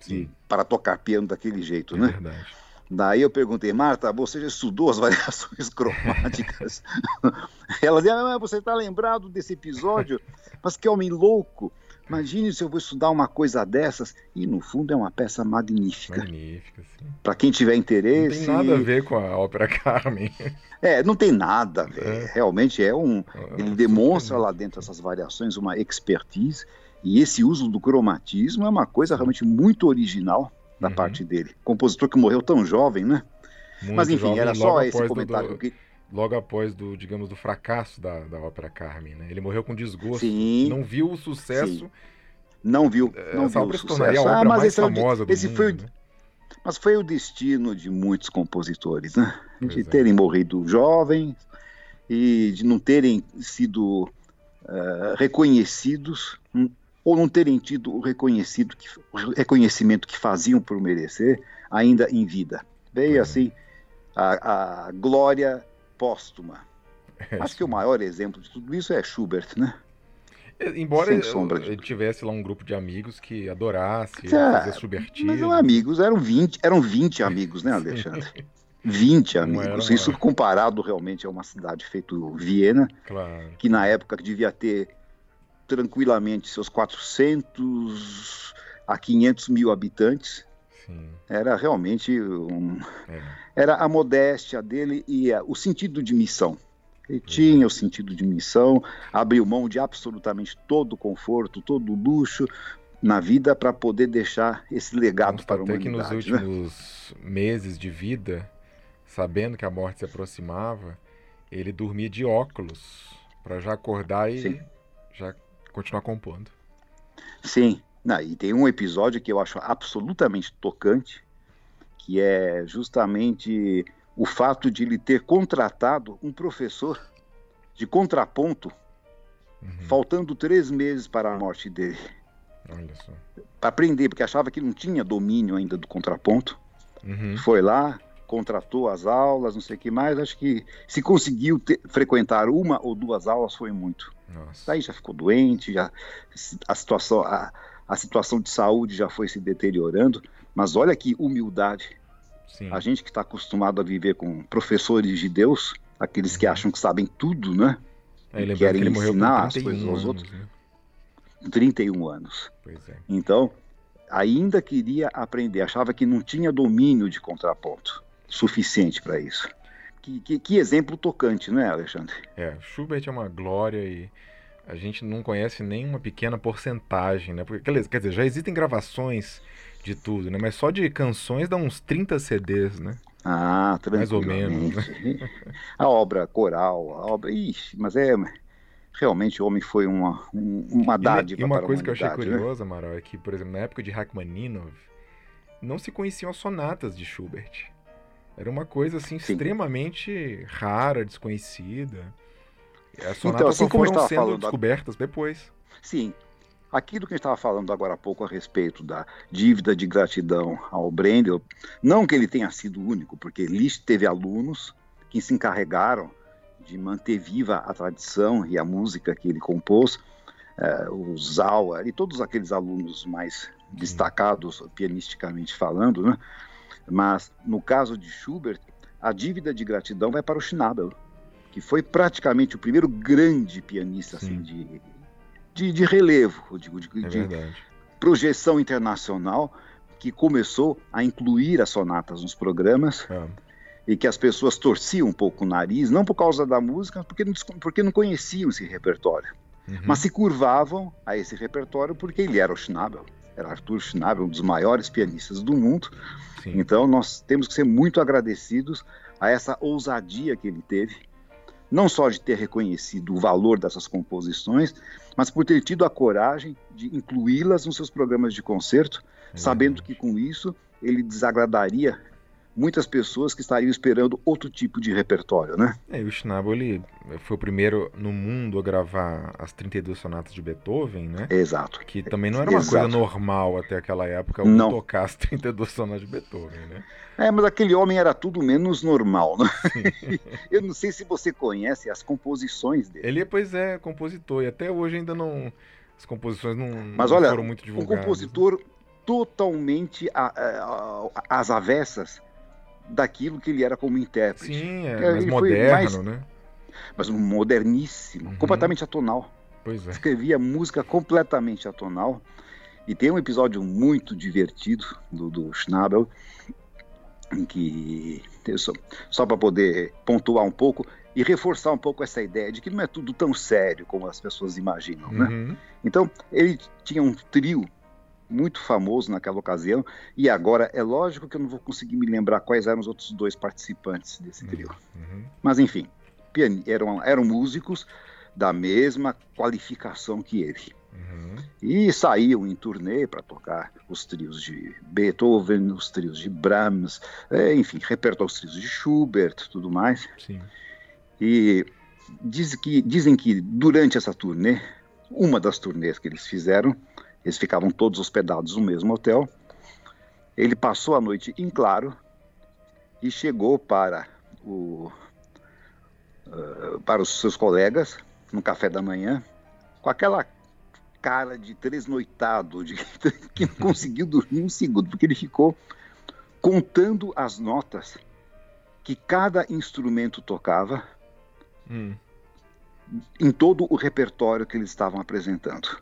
de para tocar piano daquele jeito, é né? Verdade. Daí eu perguntei, Marta, você já estudou as variações cromáticas? Ela disse, ah, você está lembrado desse episódio? Mas que homem louco! Imagine se eu vou estudar uma coisa dessas. E no fundo é uma peça magnífica. Magnífica, sim. Para quem tiver interesse. Não tem nada a ver com a ópera Carmen. É, não tem nada a ver. É. Realmente é um. É, ele demonstra lá dentro essas variações uma expertise. E esse uso do cromatismo é uma coisa realmente muito original da uhum. parte dele. Compositor que morreu tão jovem, né? Muito Mas enfim, jovem, era só esse comentário do, que. Logo após do, digamos, do fracasso da, da ópera Carmen, né? Ele morreu com desgosto. Sim. Não viu o sucesso. Sim. Não viu, é, não Essa viu o sucesso. A ah, mas mais famosa do esse mundo, foi, né? Mas foi o destino de muitos compositores, né? de é. terem morrido jovens e de não terem sido uh, reconhecidos hum, ou não terem tido o, reconhecido que, o reconhecimento que faziam por merecer ainda em vida. Veio uhum. assim a, a, glória póstuma. É, Acho que o maior exemplo de tudo isso é Schubert, né? É, embora ele tivesse lá um grupo de amigos que adorasse ah, fazer Schubertismo. Mas eram amigos, eram 20, eram 20 amigos, né, Alexandre? 20 amigos. Isso comparado realmente a uma cidade feito Viena, claro. que na época devia ter tranquilamente seus 400 a 500 mil habitantes. Sim. Era realmente um, é. era a modéstia dele e a, o sentido de missão. Ele uhum. tinha o sentido de missão, abriu mão de absolutamente todo o conforto, todo o luxo na vida para poder deixar esse legado para a humanidade. Até que nos né? últimos né? meses de vida, sabendo que a morte se aproximava, ele dormia de óculos para já acordar e Sim. já continuar compondo. Sim, Não, e tem um episódio que eu acho absolutamente tocante, que é justamente o fato de ele ter contratado um professor de contraponto, uhum. faltando três meses para a morte dele. Olha só. Para aprender, porque achava que não tinha domínio ainda do contraponto. Uhum. Foi lá, contratou as aulas, não sei o que mais. Acho que se conseguiu ter, frequentar uma ou duas aulas foi muito. Nossa. Daí já ficou doente, já a situação a, a situação de saúde já foi se deteriorando. Mas olha que humildade. Sim. A gente que está acostumado a viver com professores de Deus, aqueles que uhum. acham que sabem tudo, né? É, e querem que ensinar as coisas aos outros. Né? 31 anos. É. Então, ainda queria aprender, achava que não tinha domínio de contraponto suficiente para isso. Que, que, que, exemplo tocante, não é, Alexandre? É, Schubert é uma glória e a gente não conhece nem uma pequena porcentagem, né? Porque, quer dizer, já existem gravações de tudo, né? Mas só de canções dá uns 30 CDs, né? Ah, Mais ou menos. Né? A obra coral, a obra. Ixi, mas é. Realmente o homem foi uma, uma dádiva. E uma coisa que eu achei curiosa, né? Amaral, é que, por exemplo, na época de Rachmaninoff, não se conheciam as sonatas de Schubert. Era uma coisa assim Sim. extremamente rara, desconhecida. As sonatas então, assim só foram sendo descobertas da... depois. Sim. Aquilo que a gente estava falando agora há pouco a respeito da dívida de gratidão ao Brendel, não que ele tenha sido único, porque Liszt teve alunos que se encarregaram de manter viva a tradição e a música que ele compôs, é, o Zauer e todos aqueles alunos mais destacados pianisticamente falando, né? Mas no caso de Schubert, a dívida de gratidão vai para o Schnabel, que foi praticamente o primeiro grande pianista assim, de, de, de, relevo, digo, de, é de, projeção internacional que começou a incluir as sonatas nos programas. É. E que as pessoas torciam um pouco o nariz, não por causa da música, porque não, porque não conheciam esse repertório. Uhum. Mas se curvavam a esse repertório porque ele era o Schnabel era Arthur Schnabel, um dos maiores pianistas do mundo. Sim. Então nós temos que ser muito agradecidos a essa ousadia que ele teve, não só de ter reconhecido o valor dessas composições, mas por ter tido a coragem de incluí-las nos seus programas de concerto, é sabendo que com isso ele desagradaria muitas pessoas que estariam esperando outro tipo de repertório, né? É, e o Schnabel ele foi o primeiro no mundo a gravar as 32 sonatas de Beethoven, né? Exato. Que também não era uma Exato. coisa normal até aquela época não. tocar as 32 sonatas de Beethoven, né? É, mas aquele homem era tudo menos normal, né? Eu não sei se você conhece as composições dele. Ele, pois é, compositor, e até hoje ainda não... As composições não, mas, não olha, foram muito divulgadas. um compositor totalmente às avessas daquilo que ele era como intérprete. Sim, é, mais moderno, mais, né? Mas moderníssimo, uhum. completamente atonal. Pois é. Escrevia música completamente atonal. E tem um episódio muito divertido do, do Schnabel, em que, só, só para poder pontuar um pouco e reforçar um pouco essa ideia de que não é tudo tão sério como as pessoas imaginam, né? uhum. né? Então, ele tinha um trio muito famoso naquela ocasião, e agora é lógico que eu não vou conseguir me lembrar quais eram os outros dois participantes desse trio. Uhum. Mas enfim, eram, eram músicos da mesma qualificação que ele. Uhum. E saíam em turnê para tocar os trios de Beethoven, os trios de Brahms, é, enfim, repertório os trios de Schubert, tudo mais. Sim. E diz que, dizem que durante essa turnê, uma das turnês que eles fizeram, eles ficavam todos hospedados no mesmo hotel. Ele passou a noite em claro e chegou para, o, uh, para os seus colegas no café da manhã com aquela cara de tresnoitado, de que não conseguiu dormir um segundo, porque ele ficou contando as notas que cada instrumento tocava hum. em todo o repertório que eles estavam apresentando.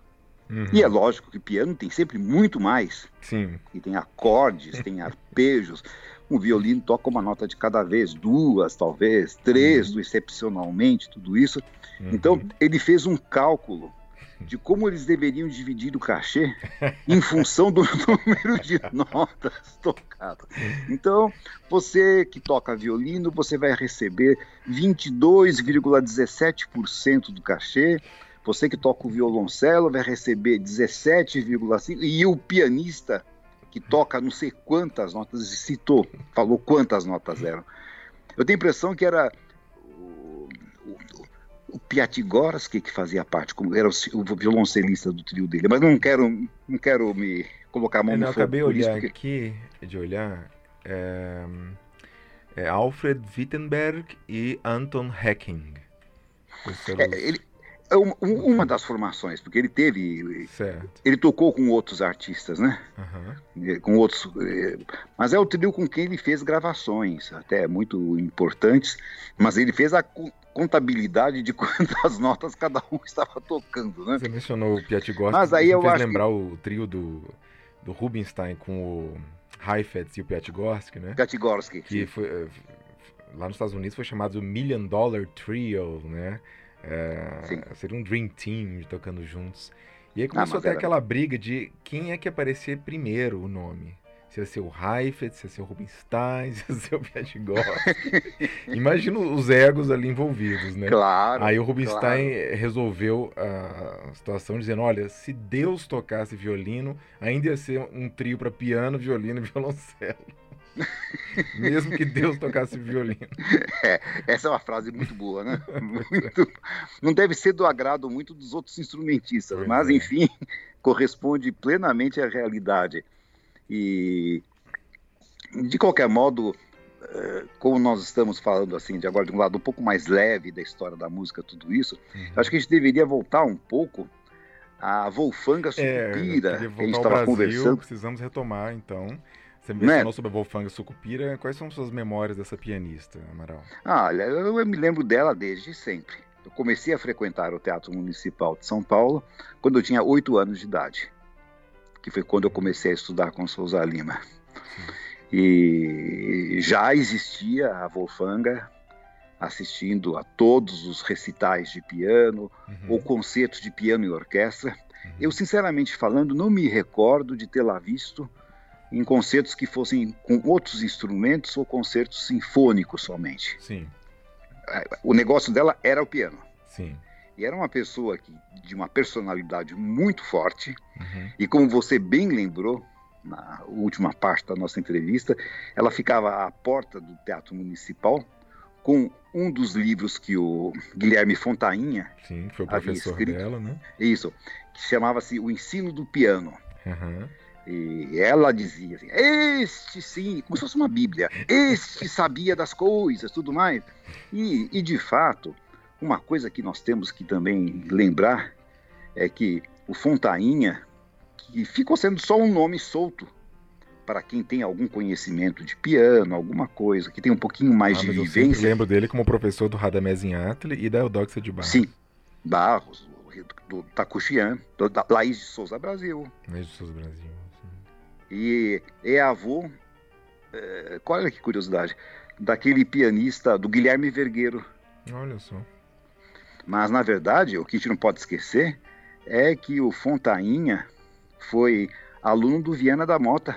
Uhum. E é lógico que piano tem sempre muito mais. Sim. E tem acordes, tem arpejos. Um violino toca uma nota de cada vez, duas, talvez, três, uhum. excepcionalmente, tudo isso. Uhum. Então, ele fez um cálculo de como eles deveriam dividir o cachê em função do número de notas tocadas. Então, você que toca violino, você vai receber 22,17% do cachê. Você que toca o violoncelo vai receber 17,5 e o pianista que toca não sei quantas notas, citou, falou quantas notas eram. Eu tenho a impressão que era o, o, o Piatigorsky que fazia parte, como era o, o, violoncelista do trio dele, mas não quero, não quero me colocar a mão eu no fogo. Eu acabei olhar porque... aqui, de olhar, é, é Alfred Wittenberg e Anton Hecking. É, ele, é uma, uma das formações, porque ele teve. Certo. Ele tocou com outros artistas, né? Uhum. Com outros. Eh, mas é o trio com quem ele fez gravações, até muito importantes, mas ele fez a contabilidade de quantas notas cada um estava tocando, né? Você mencionou o Piatigorsky, mas aí eu acho lembrar que... o trio do, do Rubinstein com o Heifetz e o Piatigorsky, né? Piatigorsky. Que foi, eh, lá nos Estados Unidos foi chamado Million Dollar Trio, né? É, seria um Dream Team tocando juntos. E aí começou ah, a ter era... aquela briga de quem é que aparecer primeiro o nome. Se ia ser o Heifetz, se ia ser o Rubinstein, se ia ser o Piatigorsky. Imagina os egos ali envolvidos, né? Claro. Aí o Rubinstein claro. resolveu a situação dizendo, olha, se Deus tocasse violino, ainda ia ser um trio para piano, violino e violoncelo. Mesmo que Deus tocasse violino. É, essa é uma frase muito boa, né? Muito, não deve ser do agrado muito dos outros instrumentistas, pois mas é. enfim, corresponde plenamente à realidade. E de qualquer modo, é, como nós estamos falando assim, de agora de um lado um pouco mais leve da história da música, tudo isso, uhum. acho que a gente deveria voltar um pouco à Wolfanga Sucupira, é, que a gente estava conversando. Precisamos retomar, então, você né? mencionou né? sobre a Wolfgang Sucupira. Quais são suas memórias dessa pianista, Amaral? Ah, eu me lembro dela desde sempre. Eu comecei a frequentar o Teatro Municipal de São Paulo quando eu tinha oito anos de idade. que foi quando eu comecei a estudar com Souza Lima. E já existia a Wolfanga assistindo a todos os recitais de piano uhum. ou concertos de piano e orquestra. Uhum. Eu, sinceramente falando, não me recordo de tê-la visto em concertos que fossem com outros instrumentos ou concertos sinfônicos somente. Sim. O negócio dela era o piano. Sim. E era uma pessoa que, de uma personalidade muito forte. Uhum. E como você bem lembrou, na última parte da nossa entrevista, ela ficava à porta do Teatro Municipal com um dos livros que o Guilherme Fontainha Sim, foi o professor escrito, dela, né? Isso, que chamava-se O Ensino do Piano. Uhum. E ela dizia assim: Este sim, como se fosse uma Bíblia, este sabia das coisas, tudo mais. E, e de fato, uma coisa que nós temos que também lembrar é que o Fontainha, que ficou sendo só um nome solto para quem tem algum conhecimento de piano, alguma coisa, que tem um pouquinho mais ah, de vivência. Eu lembro dele como professor do Radamés Inhatli e da Eudoxia de Barros. Sim, Barros, do Takuchian, da Laís de Souza Brasil. Laís de Souza Brasil. E é avô, é, olha que curiosidade, daquele pianista do Guilherme Vergueiro. Olha só. Mas, na verdade, o que a gente não pode esquecer é que o Fontainha foi aluno do Viana da Mota.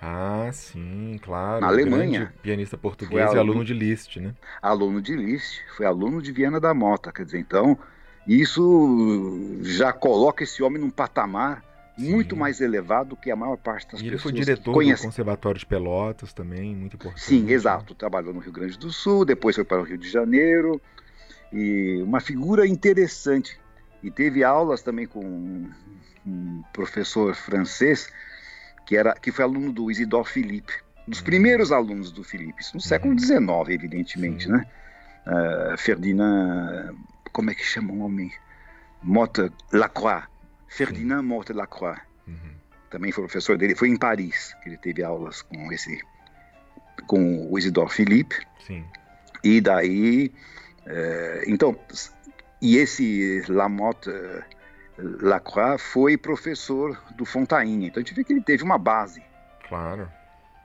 Ah, sim, claro. Na Alemanha. Pianista português aluno, e aluno de Liszt, né? Aluno de Liszt, foi aluno de Viana da Mota. Quer dizer, então, isso já coloca esse homem num patamar muito mais elevado que a maior parte das e pessoas. Ele foi diretor do Conservatório de Pelotas também, muito importante. Sim, exato. Trabalhou no Rio Grande do Sul, depois foi para o Rio de Janeiro. E uma figura interessante. E teve aulas também com um professor francês que era que foi aluno do Isidore Philippe, dos uhum. primeiros alunos do Philippe, no século XIX, uhum. evidentemente, Sim. né? Uh, Ferdinand, como é que chama o homem? Motte Lacroix, Ferdinand Morte Lacroix. Uhum. Também foi professor dele, foi em Paris que ele teve aulas com esse com o Isidore Philippe. Sim. E daí, é, então, e esse Lamotte eh, Lacroix foi professor do Fontaine. Então a gente vê que ele teve uma base. Claro.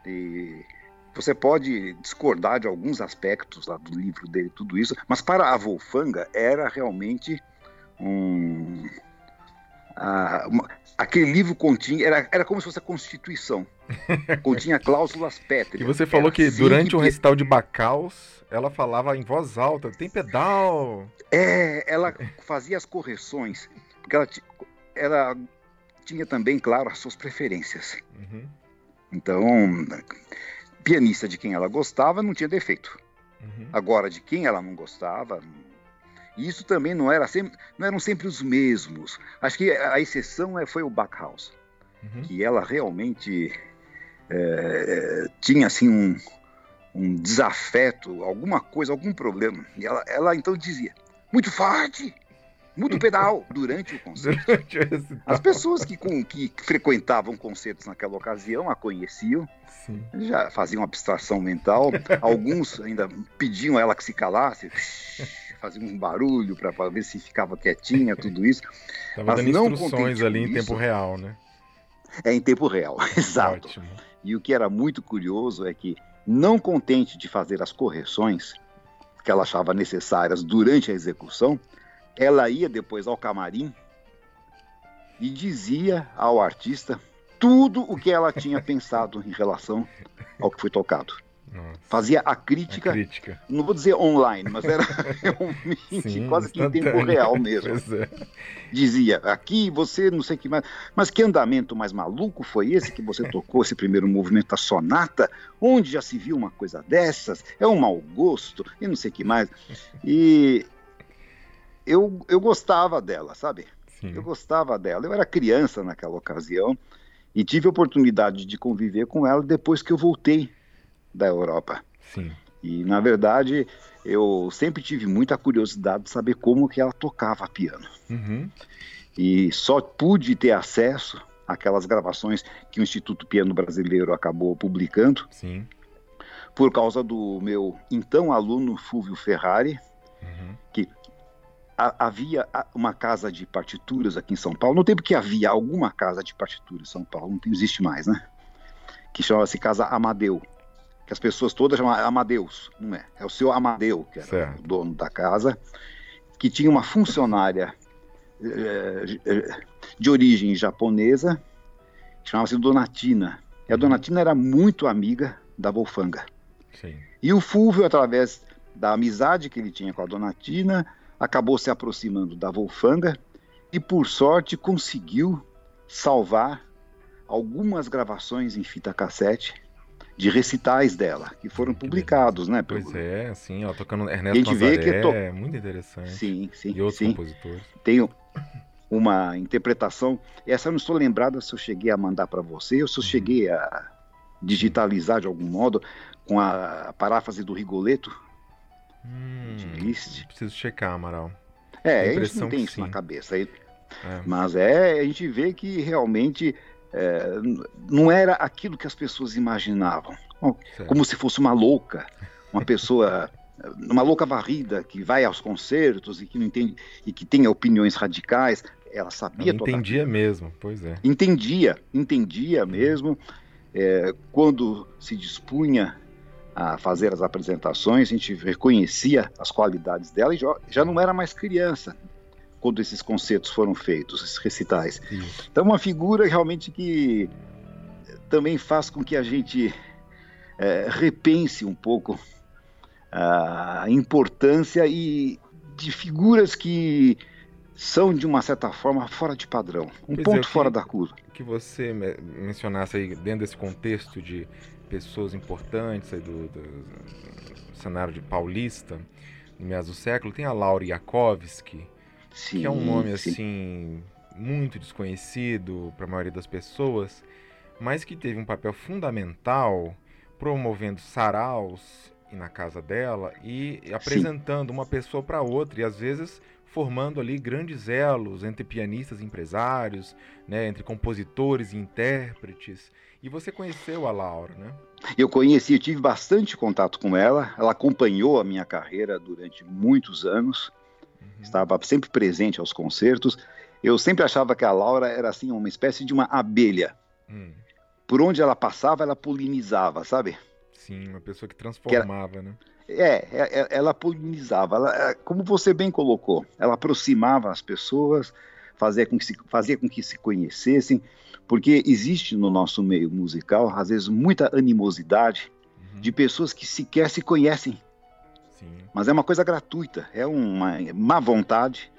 E você pode discordar de alguns aspectos lá do livro dele, tudo isso, mas para a Wolfanga era realmente um, ah, uma, aquele livro continha, era, era como se fosse a Constituição. Continha cláusulas pétreas. E você falou que assim durante que... um recital de Bacaus, ela falava em voz alta, tem pedal. É, ela fazia as correções, porque ela, ela tinha também, claro, as suas preferências. Uhum. Então, pianista de quem ela gostava não tinha defeito. Uhum. Agora, de quem ela não gostava, e isso também não era sempre, não eram sempre os mesmos. Acho que a exceção é, foi o Backhaus, uhum. que ela realmente é, tinha assim um, um desafeto, alguma coisa, algum problema. E ela, ela então dizia: muito forte, muito pedal durante o concerto. As pessoas que, com, que frequentavam concertos naquela ocasião a conheciam, Sim. já faziam abstração mental. Alguns ainda pediam a ela que se calasse fazia um barulho para ver se ficava quietinha, tudo isso. Tava Mas dando não instruções ali em tempo real, né? É em tempo real, exato. Ótimo. E o que era muito curioso é que, não contente de fazer as correções que ela achava necessárias durante a execução, ela ia depois ao camarim e dizia ao artista tudo o que ela tinha pensado em relação ao que foi tocado. Nossa. Fazia a crítica, a crítica, não vou dizer online, mas era realmente Sim, quase que em tempo real mesmo. É. Dizia, aqui você não sei o que mais. Mas que andamento mais maluco foi esse que você tocou, esse primeiro movimento da sonata? Onde já se viu uma coisa dessas? É um mau gosto, e não sei o que mais. E eu, eu gostava dela, sabe? Sim. Eu gostava dela. Eu era criança naquela ocasião e tive a oportunidade de conviver com ela depois que eu voltei da Europa. Sim. E na verdade eu sempre tive muita curiosidade de saber como que ela tocava piano. Uhum. E só pude ter acesso àquelas gravações que o Instituto Piano Brasileiro acabou publicando. Sim. Por causa do meu então aluno Fúvio Ferrari, uhum. que a, havia uma casa de partituras aqui em São Paulo, no tempo que havia alguma casa de partituras em São Paulo, não existe mais, né? Que chamava-se Casa Amadeu, que as pessoas todas chamam Amadeus, não é? É o seu Amadeu, que era certo. o dono da casa, que tinha uma funcionária é, de origem japonesa, chamava-se Donatina. E a Donatina era muito amiga da Wolfanga. Sim. E o Fulvio, através da amizade que ele tinha com a Donatina, acabou se aproximando da Wolfanga e, por sorte, conseguiu salvar algumas gravações em fita cassete de recitais dela, que foram publicados, né? Pelo... Pois é, assim, ó, tocando Ernesto a gente Nazaré, vê que to... é muito interessante. Sim, sim. E outros sim. compositores. Tem uma interpretação, essa eu não estou lembrada se eu cheguei a mandar para você ou se eu uhum. cheguei a digitalizar de algum modo com a paráfrase do Rigoletto, hum. Preciso checar, Amaral. É, a, a gente não tem isso sim. na cabeça. É. Mas é, a gente vê que realmente é, não era aquilo que as pessoas imaginavam, como se fosse uma louca, uma pessoa, uma louca varrida que vai aos concertos e que não entende e que tem opiniões radicais. Ela sabia. Ela entendia mesmo, pois é. Entendia, entendia mesmo. É, quando se dispunha a fazer as apresentações, a gente reconhecia as qualidades dela e já não era mais criança, quando esses concertos foram feitos, esses recitais. Isso. Então, uma figura realmente que também faz com que a gente é, repense um pouco a importância e de figuras que são de uma certa forma fora de padrão, um pois ponto é, fora da curva. Que você mencionasse aí dentro desse contexto de pessoas importantes aí do, do cenário de paulista, no meados do século, tem a Laura Iakovski, Sim, que é um nome sim. assim muito desconhecido para a maioria das pessoas, mas que teve um papel fundamental promovendo saraus na casa dela e apresentando sim. uma pessoa para outra e às vezes formando ali grandes elos entre pianistas e empresários, né, entre compositores e intérpretes. E você conheceu a Laura, né? Eu conheci, eu tive bastante contato com ela. Ela acompanhou a minha carreira durante muitos anos estava sempre presente aos concertos. Eu sempre achava que a Laura era assim uma espécie de uma abelha. Hum. Por onde ela passava, ela polinizava, sabe? Sim, uma pessoa que transformava, que era... né? É, é, é, ela polinizava. Ela, é, como você bem colocou, ela aproximava as pessoas, fazia com que se, fazia com que se conhecessem, porque existe no nosso meio musical, às vezes, muita animosidade uhum. de pessoas que sequer se conhecem. Mas é uma coisa gratuita, é uma má vontade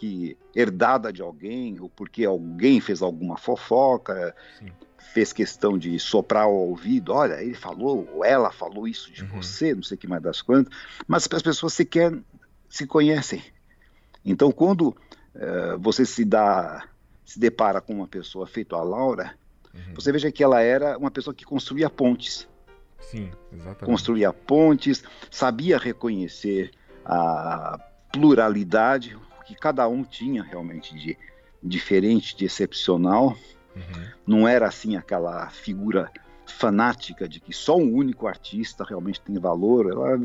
que herdada de alguém, ou porque alguém fez alguma fofoca, Sim. fez questão de soprar ao ouvido, olha, ele falou, ou ela falou isso de uhum. você, não sei o que mais das quantas, mas as pessoas sequer se conhecem. Então, quando uh, você se dá, se depara com uma pessoa feita a Laura, uhum. você veja que ela era uma pessoa que construía pontes. Sim, exatamente. Construía pontes, sabia reconhecer a pluralidade, que cada um tinha realmente de diferente, de excepcional. Uhum. Não era assim aquela figura fanática de que só um único artista realmente tem valor. Ela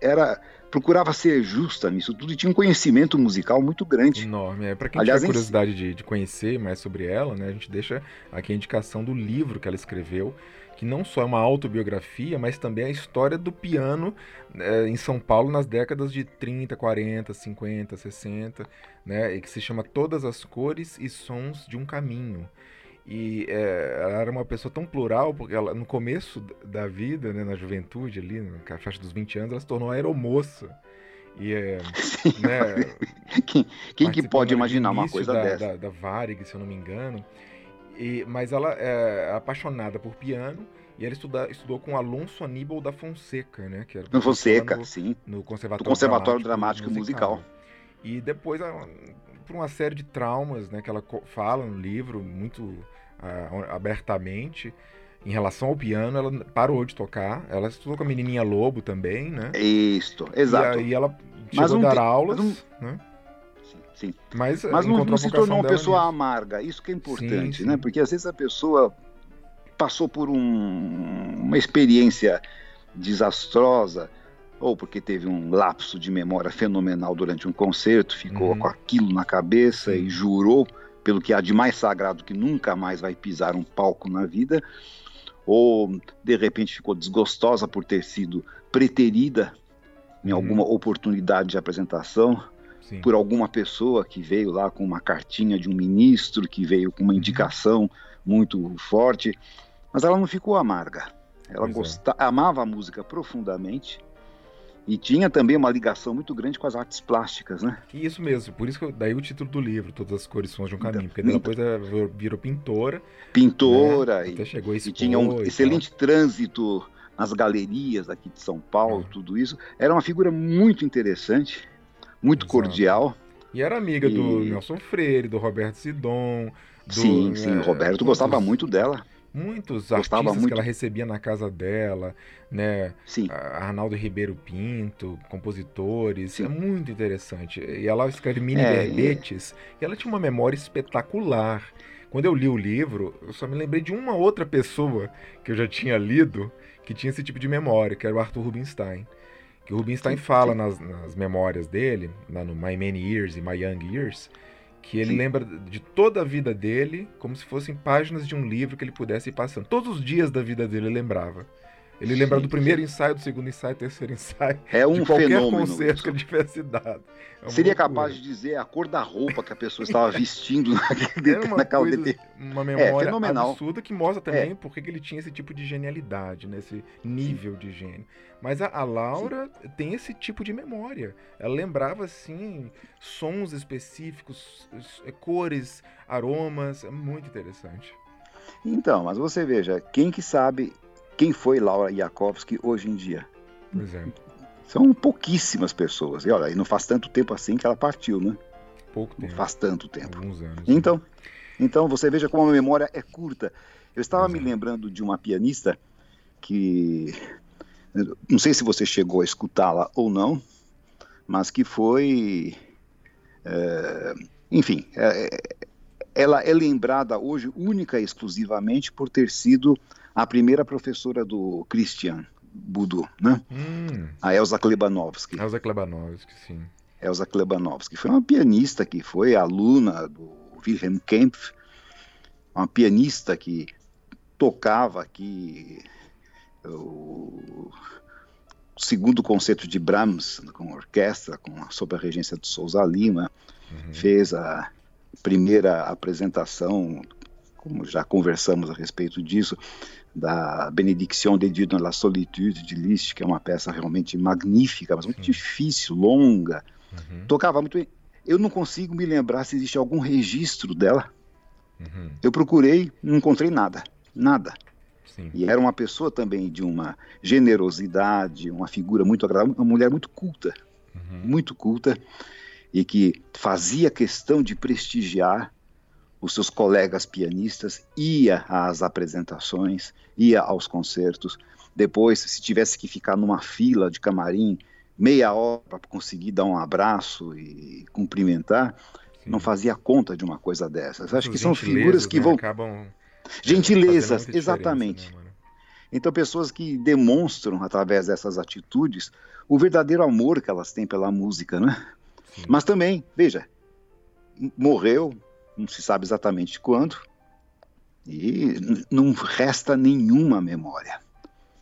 era procurava ser justa nisso tudo e tinha um conhecimento musical muito grande. Enorme. É, para quem Aliás, tiver curiosidade de, de, conhecer mais sobre ela, né, a gente deixa aqui a indicação do livro que ela escreveu, que não só é uma autobiografia, mas também é a história do piano é, em São Paulo nas décadas de 30, 40, 50, 60, né, e que se chama Todas as Cores e Sons de um Caminho. E é, ela era uma pessoa tão plural, porque ela, no começo da vida, né, na juventude ali, na faixa dos 20 anos, ela se tornou aeromoça. E é, né, quem, quem que pode imaginar uma coisa da, dessa? Da, da Varig, se eu não me engano. E, mas ela é apaixonada por piano e ela estuda, estudou com Alonso Aníbal da Fonseca, né? Que era no Fonseca, no, sim. No Conservatório, Do Conservatório Dramático, Dramático Musical. Musical. E depois, por uma série de traumas, né? Que ela fala no livro muito uh, abertamente em relação ao piano, ela parou de tocar. Ela estudou com a menininha Lobo também, né? Isso, exato. E aí ela chegou a dar aulas, né? Sim. Mas, Mas não, não se tornou uma pessoa nisso. amarga, isso que é importante, sim, sim. né? Porque às vezes a pessoa passou por um, uma experiência desastrosa ou porque teve um lapso de memória fenomenal durante um concerto, ficou uhum. com aquilo na cabeça e jurou pelo que há de mais sagrado que nunca mais vai pisar um palco na vida, ou de repente ficou desgostosa por ter sido preterida em uhum. alguma oportunidade de apresentação Sim. por alguma pessoa que veio lá com uma cartinha de um ministro, que veio com uma uhum. indicação muito forte, mas ela não ficou amarga. Ela gosta, é. amava a música profundamente e tinha também uma ligação muito grande com as artes plásticas, né? Isso mesmo, por isso que eu, daí o título do livro, Todas as Cores Sons de um Caminho, porque depois ela virou pintora. Pintora, né? e, até chegou a e tinha um excelente trânsito nas galerias aqui de São Paulo, é. tudo isso. Era uma figura muito interessante, muito Exato. cordial. E era amiga e... do Nelson Freire, do Roberto Sidon. Do, sim, sim, o Roberto gostava muito dela muitos Gostava artistas muito. que ela recebia na casa dela, né? Sim. Arnaldo Ribeiro Pinto, compositores, Sim. é muito interessante. E ela escreve mini é, verbetes, e... e ela tinha uma memória espetacular. Quando eu li o livro, eu só me lembrei de uma outra pessoa que eu já tinha lido que tinha esse tipo de memória, que era o Arthur Rubinstein. Que o Rubinstein fala. Nas, nas, memórias dele, lá no My Many Years e My Young Years, que ele Sim. lembra de toda a vida dele como se fossem páginas de um livro que ele pudesse ir passando. Todos os dias da vida dele ele lembrava. Ele lembra do primeiro ensaio, do segundo ensaio, do terceiro ensaio. É um de qualquer fenômeno. concerto que ele tivesse dado. É Seria capaz de dizer a cor da roupa que a pessoa estava vestindo naquele, é uma naquela coisa, Uma memória é, absurda que mostra também é. por que ele tinha esse tipo de genialidade, né? esse nível Sim. de gênio. Mas a, a Laura Sim. tem esse tipo de memória. Ela lembrava, assim, sons específicos, cores, aromas. É muito interessante. Então, mas você veja, quem que sabe quem foi Laura Iakovsky hoje em dia? Pois é. São pouquíssimas pessoas. E olha, e não faz tanto tempo assim que ela partiu, né? Pouco tempo. Não faz tanto tempo. Alguns anos. Então, né? então você veja como a memória é curta. Eu estava me lembrando de uma pianista que não sei se você chegou a escutá-la ou não, mas que foi, é, enfim, é, ela é lembrada hoje única e exclusivamente por ter sido a primeira professora do Christian Budu, né? Hum. A Elza Klebanovski. Elza Klebanovski, sim. Elza Klebanovski foi uma pianista que foi aluna do Wilhelm Kempf, uma pianista que tocava aqui o segundo concerto de Brahms com orquestra, com, sob a regência de Souza Lima, uhum. fez a primeira apresentação, como já conversamos a respeito disso, da Benediction de Dieu dans la Solitude de Liszt, que é uma peça realmente magnífica, mas muito uhum. difícil, longa. Uhum. Tocava muito bem. Eu não consigo me lembrar se existe algum registro dela. Uhum. Eu procurei, não encontrei nada. Nada. Sim. E era uma pessoa também de uma generosidade, uma figura muito agradável, uma mulher muito culta, uhum. muito culta, e que fazia questão de prestigiar os seus colegas pianistas, ia às apresentações, ia aos concertos. Depois, se tivesse que ficar numa fila de camarim meia hora para conseguir dar um abraço e cumprimentar, Sim. não fazia conta de uma coisa dessas. Acho que são figuras que né, vão acabam Gentilezas, exatamente. Né, então, pessoas que demonstram, através dessas atitudes, o verdadeiro amor que elas têm pela música, né? Sim. Mas também, veja, morreu, não se sabe exatamente quando, e não resta nenhuma memória.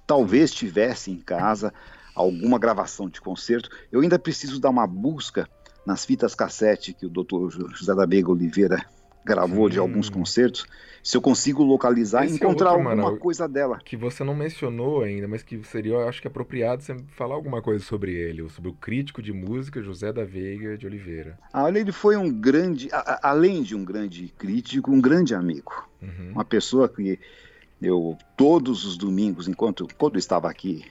Talvez tivesse em casa alguma gravação de concerto. Eu ainda preciso dar uma busca nas fitas cassete que o Dr. José da Veiga Oliveira gravou Sim. de alguns concertos, se eu consigo localizar e encontrar é outro, alguma mano, coisa dela. Que você não mencionou ainda, mas que seria, eu acho que apropriado você falar alguma coisa sobre ele, sobre o crítico de música José da Veiga de Oliveira. Ah, olha, ele foi um grande, a, além de um grande crítico, um grande amigo. Uhum. Uma pessoa que eu, todos os domingos, enquanto quando estava aqui,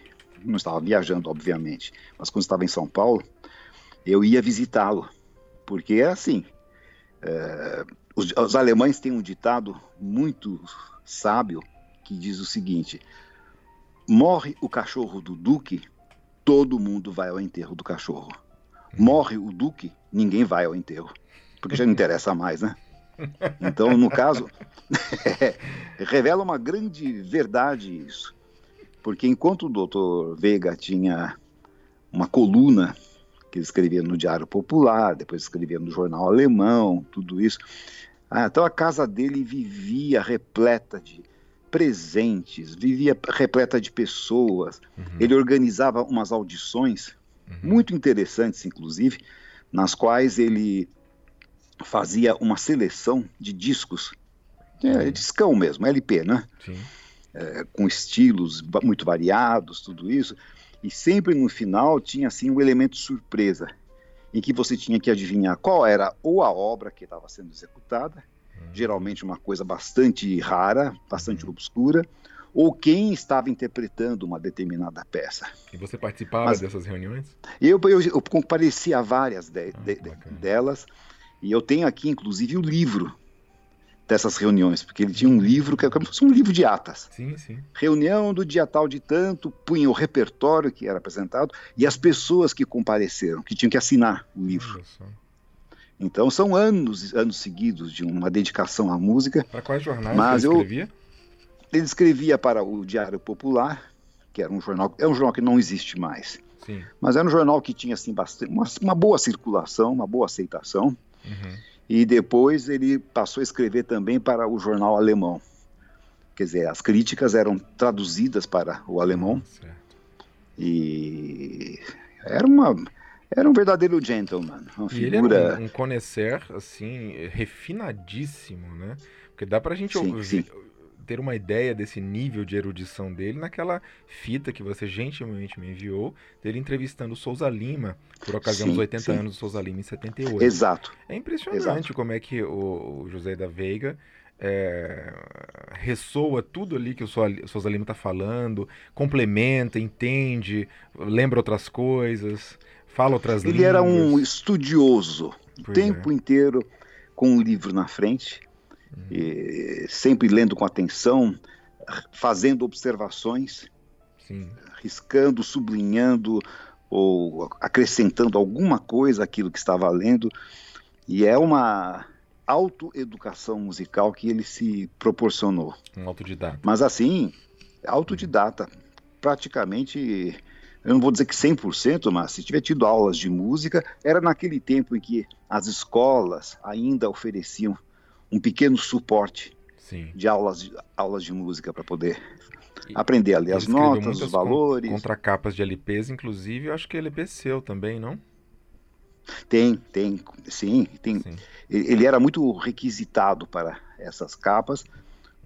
não estava viajando, obviamente, mas quando estava em São Paulo, eu ia visitá-lo. Porque é assim, é, os, os alemães têm um ditado muito sábio que diz o seguinte: morre o cachorro do duque, todo mundo vai ao enterro do cachorro. Morre o duque, ninguém vai ao enterro, porque já não interessa mais, né? Então, no caso, revela uma grande verdade isso. Porque enquanto o doutor Veiga tinha uma coluna que ele escrevia no Diário Popular, depois escrevia no Jornal Alemão, tudo isso. Ah, então a casa dele vivia repleta de presentes, vivia repleta de pessoas. Uhum. Ele organizava umas audições uhum. muito interessantes, inclusive, nas quais ele fazia uma seleção de discos, é, uhum. discão mesmo, LP, né? É, com estilos muito variados, tudo isso. E sempre no final tinha assim um elemento surpresa, em que você tinha que adivinhar qual era ou a obra que estava sendo executada, uhum. geralmente uma coisa bastante rara, bastante uhum. obscura, ou quem estava interpretando uma determinada peça. E você participava Mas, dessas reuniões? Eu, eu, eu comparecia a várias de, ah, de, delas, e eu tenho aqui, inclusive, o livro dessas reuniões, porque ele tinha um livro que era como se fosse um livro de atas. Sim, sim. Reunião do dia tal de tanto, punha o repertório que era apresentado e as pessoas que compareceram, que tinham que assinar o livro. Então são anos, anos seguidos de uma dedicação à música. Para quais jornais mas ele escrevia? Eu, ele escrevia para o Diário Popular, que era um jornal, é um jornal que não existe mais. Sim. Mas era um jornal que tinha assim bastante, uma, uma boa circulação, uma boa aceitação. Uhum. E depois ele passou a escrever também para o jornal alemão. Quer dizer, as críticas eram traduzidas para o alemão. Certo. E era uma era um verdadeiro gentleman, uma e figura. Um, um conhecer assim refinadíssimo, né? Porque dá para a gente sim, ouvir, sim ter uma ideia desse nível de erudição dele naquela fita que você gentilmente me enviou, dele entrevistando o Souza Lima, por ocasião sim, dos 80 sim. anos do Souza Lima em 78. Exato. É impressionante Exato. como é que o, o José da Veiga é, ressoa tudo ali que o Souza Lima está falando, complementa, entende, lembra outras coisas, fala outras Ele línguas. era um estudioso, o tempo é. inteiro com um livro na frente, e, sempre lendo com atenção, fazendo observações, Sim. riscando, sublinhando ou acrescentando alguma coisa àquilo que estava lendo. E é uma autoeducação musical que ele se proporcionou. Um autodidata. Mas assim, autodidata, praticamente, eu não vou dizer que 100%, mas se tiver tido aulas de música, era naquele tempo em que as escolas ainda ofereciam um pequeno suporte Sim. de aulas de, aulas de música para poder e, aprender a ler as notas, os valores. Contracapas de LPs, inclusive, eu acho que LP é seu também, não? Tem, tem, sim, tem. Sim. Ele era muito requisitado para essas capas,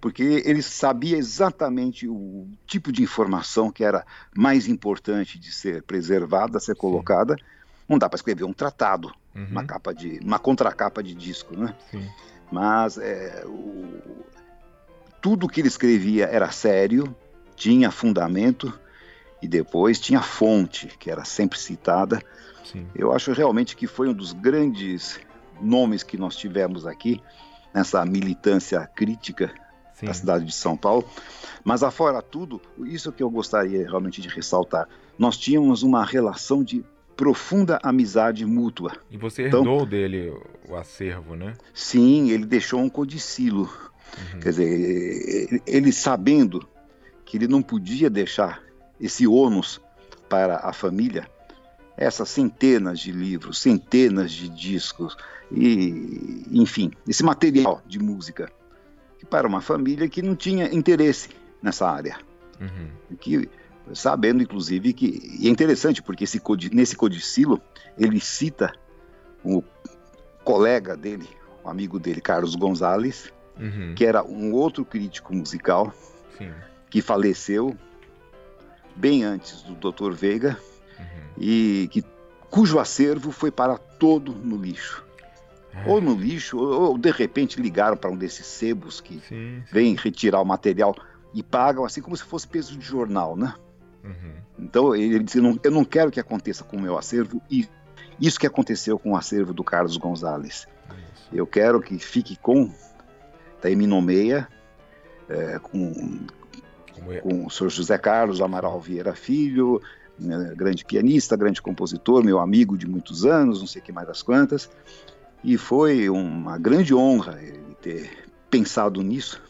porque ele sabia exatamente o tipo de informação que era mais importante de ser preservada, ser colocada. Sim. Não dá para escrever um tratado, uhum. uma capa de, uma contracapa de disco, né? Sim mas é, o, tudo que ele escrevia era sério, tinha fundamento e depois tinha fonte, que era sempre citada. Sim. Eu acho realmente que foi um dos grandes nomes que nós tivemos aqui nessa militância crítica Sim. da cidade de São Paulo. Mas afora tudo, isso que eu gostaria realmente de ressaltar, nós tínhamos uma relação de profunda amizade mútua. E você então, herdou então, dele o acervo, né? Sim, ele deixou um codicilo. Uhum. Quer dizer, ele sabendo que ele não podia deixar esse ônus para a família, essas centenas de livros, centenas de discos, e, enfim, esse material de música, para uma família que não tinha interesse nessa área. Uhum. Que sabendo inclusive que e é interessante porque esse nesse codicilo ele cita o colega dele, um amigo dele, Carlos Gonzalez, uhum. que era um outro crítico musical Sim. que faleceu bem antes do Dr. Veiga uhum. e que cujo acervo foi para todo no lixo. É. Ou no lixo, ou, ou, de repente ligaram para um desses sebos que sim, sim. vem retirar o material e pagam assim como se fosse peso de jornal, né? Uhum. Então ele disse: eu não, eu não quero que aconteça com o meu acervo e isso que aconteceu com o acervo do Carlos Gonzalez. Eu quero que fique com Taimi Nomeia, é, com, é? com o senhor José Carlos Amaral Vieira Filho, né, grande pianista, grande compositor, meu amigo de muitos anos, não sei que mais das quantas. E foi uma grande honra ele ter pensado nisso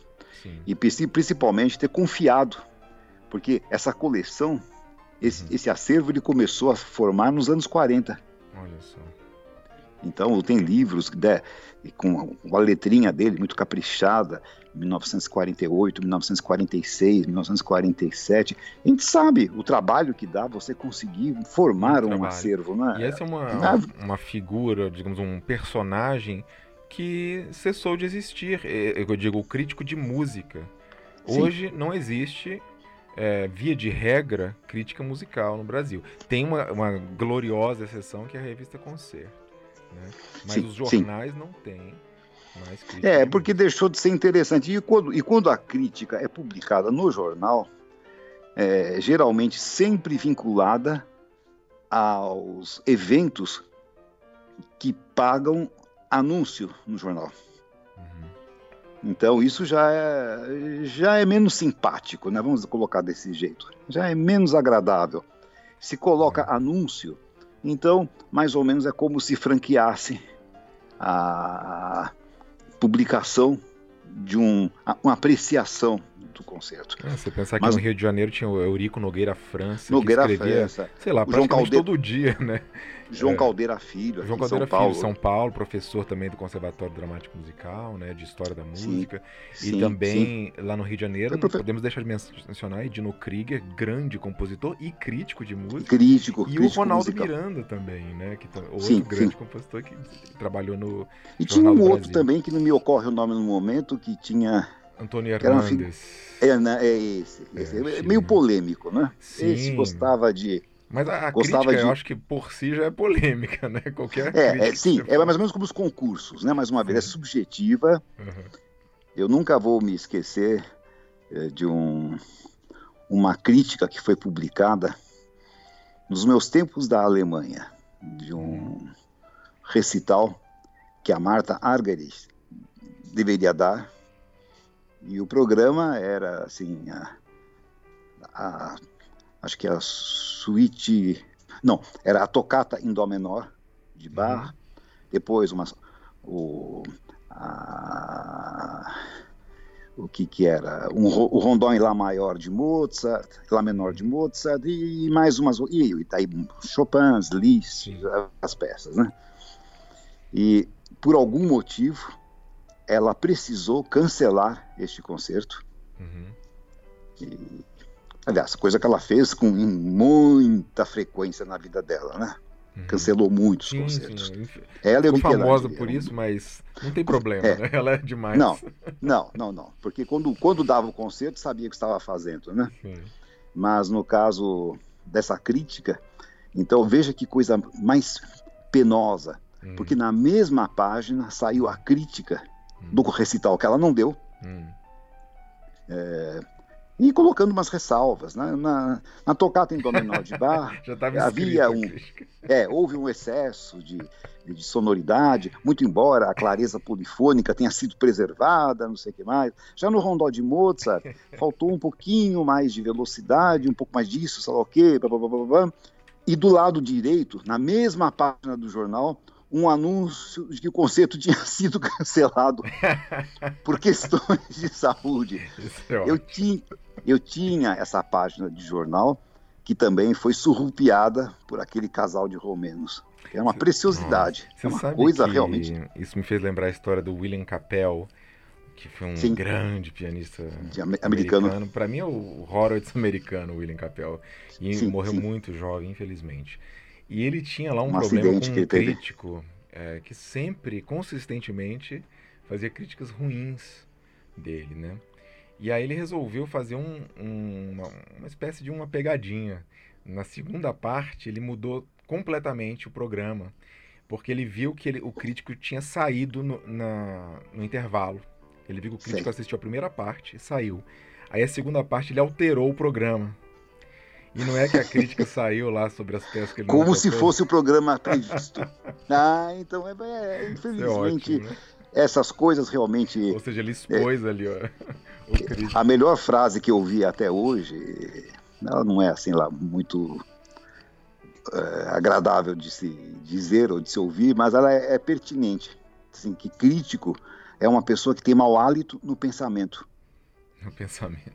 Sim. e principalmente ter confiado porque essa coleção Esse, uhum. esse acervo ele começou a formar nos anos 40. Olha só. Então, tem livros né, com a letrinha dele muito caprichada, 1948, 1946, 1947. A gente sabe o trabalho que dá você conseguir formar um, um acervo, né? E essa é uma, uma, uma figura, digamos, um personagem que cessou de existir. É, eu digo, o crítico de música. Hoje Sim. não existe é, via de regra, crítica musical no Brasil. Tem uma, uma gloriosa exceção que é a revista Concerto. Né? Mas sim, os jornais sim. não têm mais crítica. É, porque deixou de ser interessante. E quando, e quando a crítica é publicada no jornal, é, geralmente sempre vinculada aos eventos que pagam anúncio no jornal. Então isso já é, já é menos simpático, né? Vamos colocar desse jeito. Já é menos agradável. Se coloca anúncio, então mais ou menos é como se franqueasse a publicação de um, uma apreciação do concerto. É, você pensar que Mas, no Rio de Janeiro tinha o Eurico Nogueira França, Nogueira que escrevia, França, sei lá, praticamente Caldeira, todo dia, né? João é, Caldeira Filho, João Caldeira São Filho, São Paulo, professor também do Conservatório Dramático Musical, né, de História da Música, sim, e sim, também sim. lá no Rio de Janeiro, profe... podemos deixar de mencionar Edino Krieger, grande compositor e crítico de música, crítico, e crítico o Ronaldo musical. Miranda também, né, que outro grande compositor que trabalhou no E tinha um outro também que não me ocorre o nome no momento que tinha Antônio Hernandes. É, né, é esse. esse. É, é meio polêmico, né? Sim. Esse gostava de. Mas a, a crítica, de... eu acho que por si já é polêmica, né? Qualquer é, é sim, é mais ou menos como os concursos, né? Mais uma vez, é subjetiva. Uhum. Eu nunca vou me esquecer é, de um, uma crítica que foi publicada nos meus tempos da Alemanha, de um recital que a Marta Argerich deveria dar e o programa era assim, a, a, acho que a suíte, não, era a tocata em dó menor de Bach, uhum. depois uma, o, a, o que que era, um, o rondó em lá maior de Mozart, lá menor de Mozart e mais umas e, e aí Chopin, Liszt, as peças, né? E por algum motivo ela precisou cancelar este concerto. Uhum. E, aliás, coisa que ela fez com muita frequência na vida dela, né? Uhum. Cancelou muitos sim, concertos. Sim. Ela é famosa por isso, mas não tem problema, é. né? Ela é demais. Não, não, não, não. Porque quando, quando dava o concerto, sabia o que estava fazendo, né? Sim. Mas no caso dessa crítica, então veja que coisa mais penosa. Hum. Porque na mesma página saiu a crítica do recital que ela não deu. Hum. É, e colocando umas ressalvas. Né? Na, na tocata em Dó menor de Bar, havia um. É, houve um excesso de, de, sonoridade, muito embora a clareza polifônica tenha sido preservada, não sei o que mais. Já no rondó de Mozart, faltou um pouquinho mais de velocidade, um pouco mais disso, sei lá o quê, blá, blá, blá, blá. E do lado direito, na mesma página do jornal, um anúncio de que o concerto tinha sido cancelado por questões de saúde. É eu, tinha, eu tinha essa página de jornal que também foi surrupiada por aquele casal de romenos. É uma preciosidade. Você é uma coisa realmente. Isso me fez lembrar a história do William Capel, que foi um Sim. grande pianista americano. americano. Para mim é o Horowitz americano, o William Capel. E sim, morreu sim. muito jovem, infelizmente. E ele tinha lá um, um problema com um crítico é, que sempre, consistentemente, fazia críticas ruins dele, né? E aí ele resolveu fazer um, um, uma, uma espécie de uma pegadinha. Na segunda parte, ele mudou completamente o programa, porque ele viu que ele, o crítico tinha saído no, na, no intervalo. Ele viu que o crítico Sim. assistiu a primeira parte e saiu. Aí a segunda parte ele alterou o programa. E não é que a crítica saiu lá sobre as peças que ele Como se fosse o programa previsto. ah, então é, é infelizmente. É ótimo, né? Essas coisas realmente. Ou seja, ele expôs é, ali, ó. A melhor frase que eu vi até hoje, ela não é assim lá muito é, agradável de se dizer ou de se ouvir, mas ela é, é pertinente. Assim, que crítico é uma pessoa que tem mau hálito no pensamento. No pensamento.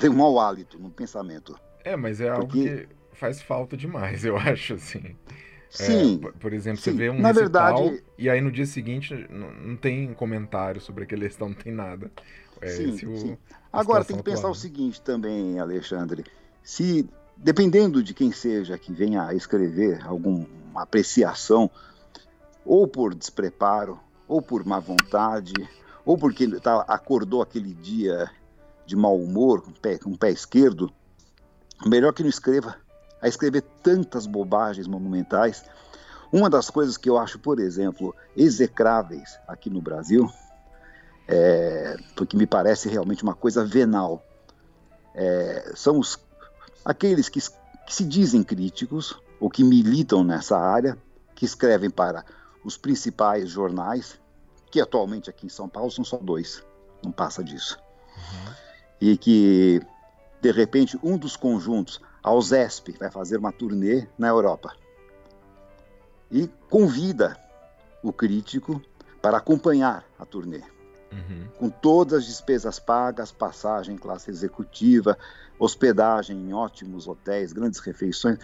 Tem um mau hálito no pensamento. É, mas é algo Porque... que faz falta demais, eu acho, assim. Sim. É, por, exemplo, sim. você vê um Na verdade, e aí no dia seguinte não, não tem comentário sobre aquele recital, não tem nada. É, sim, o, sim. Agora tem que atual, pensar né? o seguinte também, Alexandre. Se dependendo de quem seja que venha a escrever alguma apreciação, ou por despreparo, ou por má vontade, ou porque tá, acordou aquele dia de mau humor, com o pé, com o pé esquerdo, melhor que não escreva a escrever tantas bobagens monumentais. Uma das coisas que eu acho, por exemplo, execráveis aqui no Brasil, é, porque me parece realmente uma coisa venal, é, são os, aqueles que, que se dizem críticos ou que militam nessa área, que escrevem para os principais jornais, que atualmente aqui em São Paulo são só dois, não passa disso. Uhum. E que, de repente, um dos conjuntos a OSESP vai fazer uma turnê na Europa e convida o crítico para acompanhar a turnê. Uhum. Com todas as despesas pagas, passagem em classe executiva, hospedagem em ótimos hotéis, grandes refeições.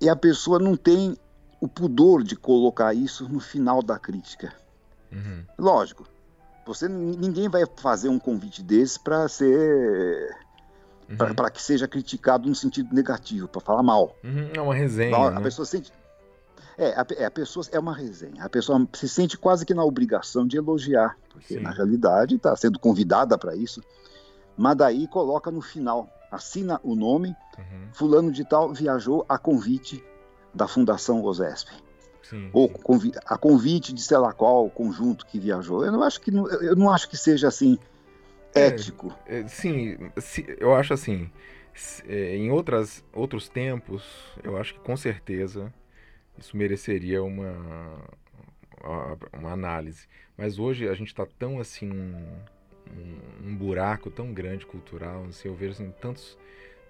E a pessoa não tem o pudor de colocar isso no final da crítica. Uhum. Lógico, você ninguém vai fazer um convite desse para ser uhum. para que seja criticado no sentido negativo, para falar mal. Uhum, é uma resenha. A, né? pessoa sente. É a, é, a pessoa é uma resenha. A pessoa se sente quase que na obrigação de elogiar, porque Sim. na realidade está sendo convidada para isso. Mas daí coloca no final, assina o nome, uhum. fulano de tal viajou a convite da Fundação OSESP. Sim, ou sim. Convi a convite de sei lá qual conjunto que viajou. Eu não acho que eu não acho que seja assim ético. É, sim, eu acho assim, é, em outras, outros tempos, eu acho que com certeza isso mereceria uma, uma análise. Mas hoje a gente está tão assim, um, um, buraco tão grande cultural, assim, eu vejo assim, tantos,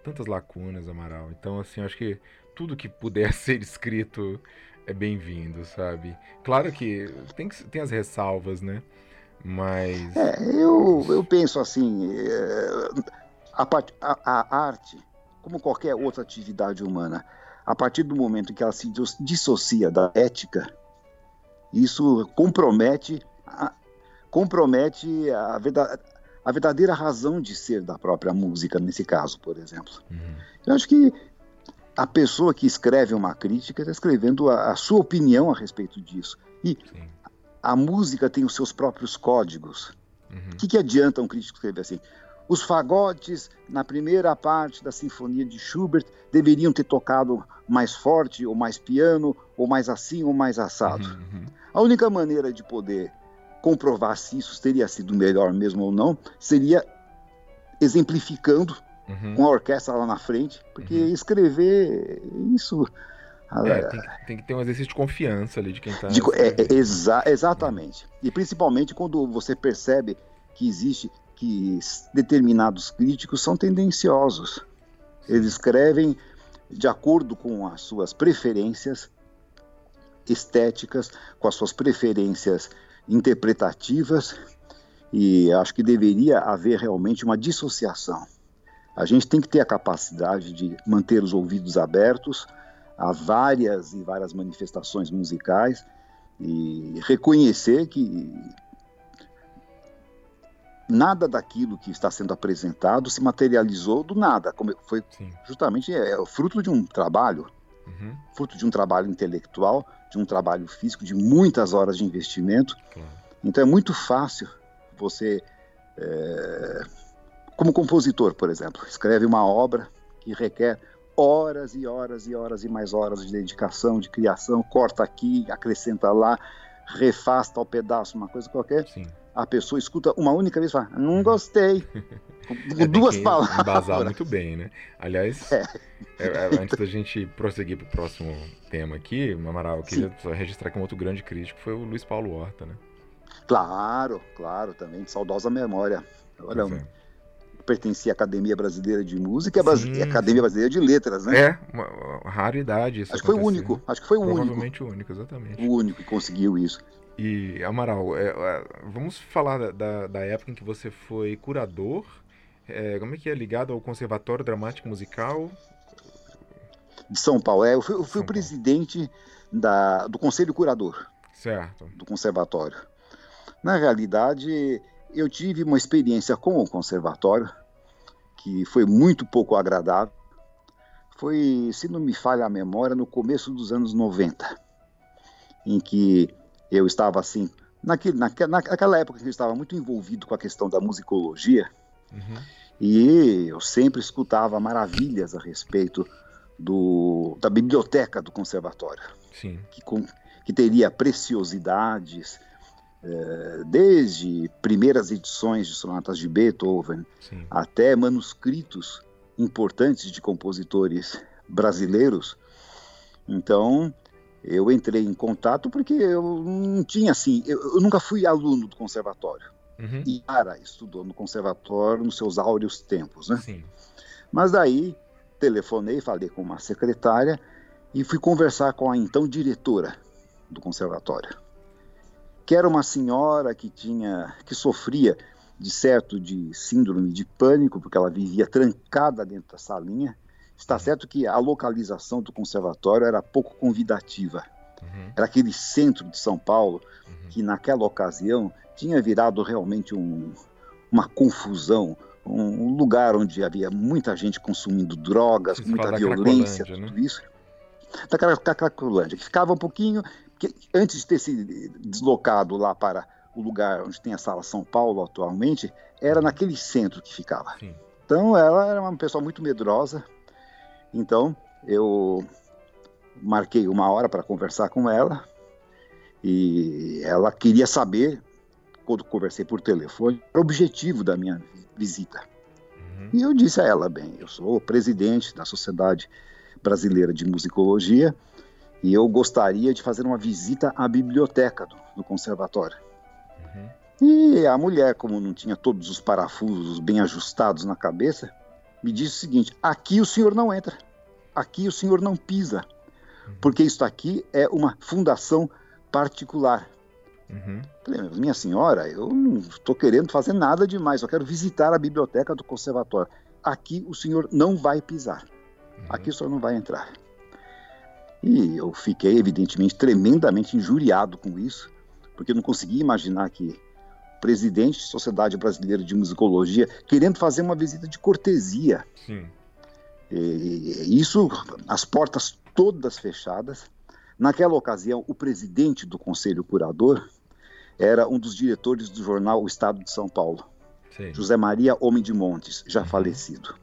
tantas lacunas, Amaral. Então, assim, acho que tudo que puder ser escrito é bem-vindo, sabe? Claro que tem, tem as ressalvas, né? Mas. É, eu, eu penso assim: é, a, a, a, arte, como qualquer outra atividade humana, a partir do momento que ela se dissocia da ética, isso compromete a, compromete a, verdade, a verdadeira razão de ser da própria música, nesse caso, por exemplo. Uhum. Eu acho que a pessoa que escreve uma crítica está escrevendo a, a, sua opinião a respeito disso. E Sim a música tem os seus próprios códigos. O uhum. que, que adianta um crítico escrever assim? Os fagotes, na primeira parte da Sinfonia de Schubert, deveriam ter tocado mais forte, ou mais piano, ou mais assim, ou mais assado. Uhum. A única maneira de poder comprovar se isso teria sido melhor mesmo ou não seria exemplificando uhum. com a orquestra lá na frente, porque uhum. escrever isso é, tem, que, tem, que ter um exercício de confiança ali de quem está. É, é, exa exatamente. E principalmente quando você percebe que existe que determinados críticos são tendenciosos. Eles escrevem de acordo com as suas preferências estéticas, com as suas preferências interpretativas, e acho que deveria haver realmente uma dissociação. A gente tem que ter a capacidade de manter os ouvidos abertos a várias e várias manifestações musicais e reconhecer que nada daquilo que está sendo apresentado se materializou do nada, como foi Sim. justamente é, é fruto de um trabalho, uhum. fruto de um trabalho intelectual, de um trabalho físico, de muitas horas de investimento. Claro. Então é muito fácil você, é, como compositor, por exemplo, escreve uma obra que requer horas e horas e horas e mais horas de dedicação, de criação, corta aqui, acrescenta lá, refaz tal pedaço, uma coisa qualquer. Sim. A pessoa escuta uma única vez e fala, não uhum. gostei. Com é, duas palavras. Embasar muito bem, né? Aliás, é. É, é antes da gente prosseguir para o próximo tema aqui, Amaral, eu queria Sim. registrar que um outro grande crítico foi o Luiz Paulo Horta, né? Claro, claro, também de saudosa memória. Olha, pertencia à Academia Brasileira de Música e à Academia Brasileira de Letras, né? É, uma, raridade isso Acho que foi o único, acho que foi o único. Provavelmente o único, exatamente. O único que conseguiu isso. E, Amaral, é, é, vamos falar da, da, da, época em que você foi curador, é, como é que é ligado ao Conservatório Dramático Musical? de São Paulo. É, eu fui, eu fui o presidente da, do Conselho Curador. Certo. Do Conservatório. Na realidade, eu tive uma experiência com o Conservatório que foi muito pouco agradável. Foi, se não me falha a memória, no começo dos anos 90, em que eu estava assim, naquele, naquela, naquela época que eu estava muito envolvido com a questão da musicologia, uhum. e eu sempre escutava maravilhas a respeito do, da biblioteca do conservatório, Sim. Que, com, que teria preciosidades, desde primeiras edições de sonatas de Beethoven Sim. até manuscritos importantes de compositores brasileiros. Então, eu entrei em contato porque eu não tinha assim, eu, eu nunca fui aluno do conservatório. Uhum. E Ara estudou no conservatório nos seus áureos tempos, né? Sim. Mas daí telefonei, falei com uma secretária e fui conversar com a então diretora do conservatório, que era uma senhora que tinha, que sofria de certo de síndrome de pânico, porque ela vivia trancada dentro da salinha. Está uhum. certo que a localização do conservatório era pouco convidativa. Uhum. Era aquele centro de São Paulo uhum. que naquela ocasião tinha virado realmente um, uma confusão, um lugar onde havia muita gente consumindo drogas, muita violência, tudo né? isso. Da Cracolândia, que ficava um pouquinho, que antes de ter se deslocado lá para o lugar onde tem a Sala São Paulo atualmente, era naquele centro que ficava. Sim. Então ela era uma pessoa muito medrosa. Então eu marquei uma hora para conversar com ela e ela queria saber, quando conversei por telefone, o objetivo da minha visita. Uhum. E eu disse a ela, bem, eu sou presidente da Sociedade Brasileira de Musicologia e eu gostaria de fazer uma visita à biblioteca do, do conservatório. Uhum. E a mulher, como não tinha todos os parafusos bem ajustados na cabeça, me disse o seguinte: aqui o senhor não entra, aqui o senhor não pisa, uhum. porque isso aqui é uma fundação particular. Uhum. Falei, minha senhora, eu não estou querendo fazer nada demais, eu quero visitar a biblioteca do conservatório. Aqui o senhor não vai pisar, uhum. aqui o senhor não vai entrar. E eu fiquei, evidentemente, tremendamente injuriado com isso, porque eu não conseguia imaginar que o presidente da Sociedade Brasileira de Musicologia querendo fazer uma visita de cortesia. Sim. E, isso, as portas todas fechadas. Naquela ocasião, o presidente do Conselho Curador, era um dos diretores do jornal O Estado de São Paulo, Sim. José Maria Homem de Montes, já uhum. falecido.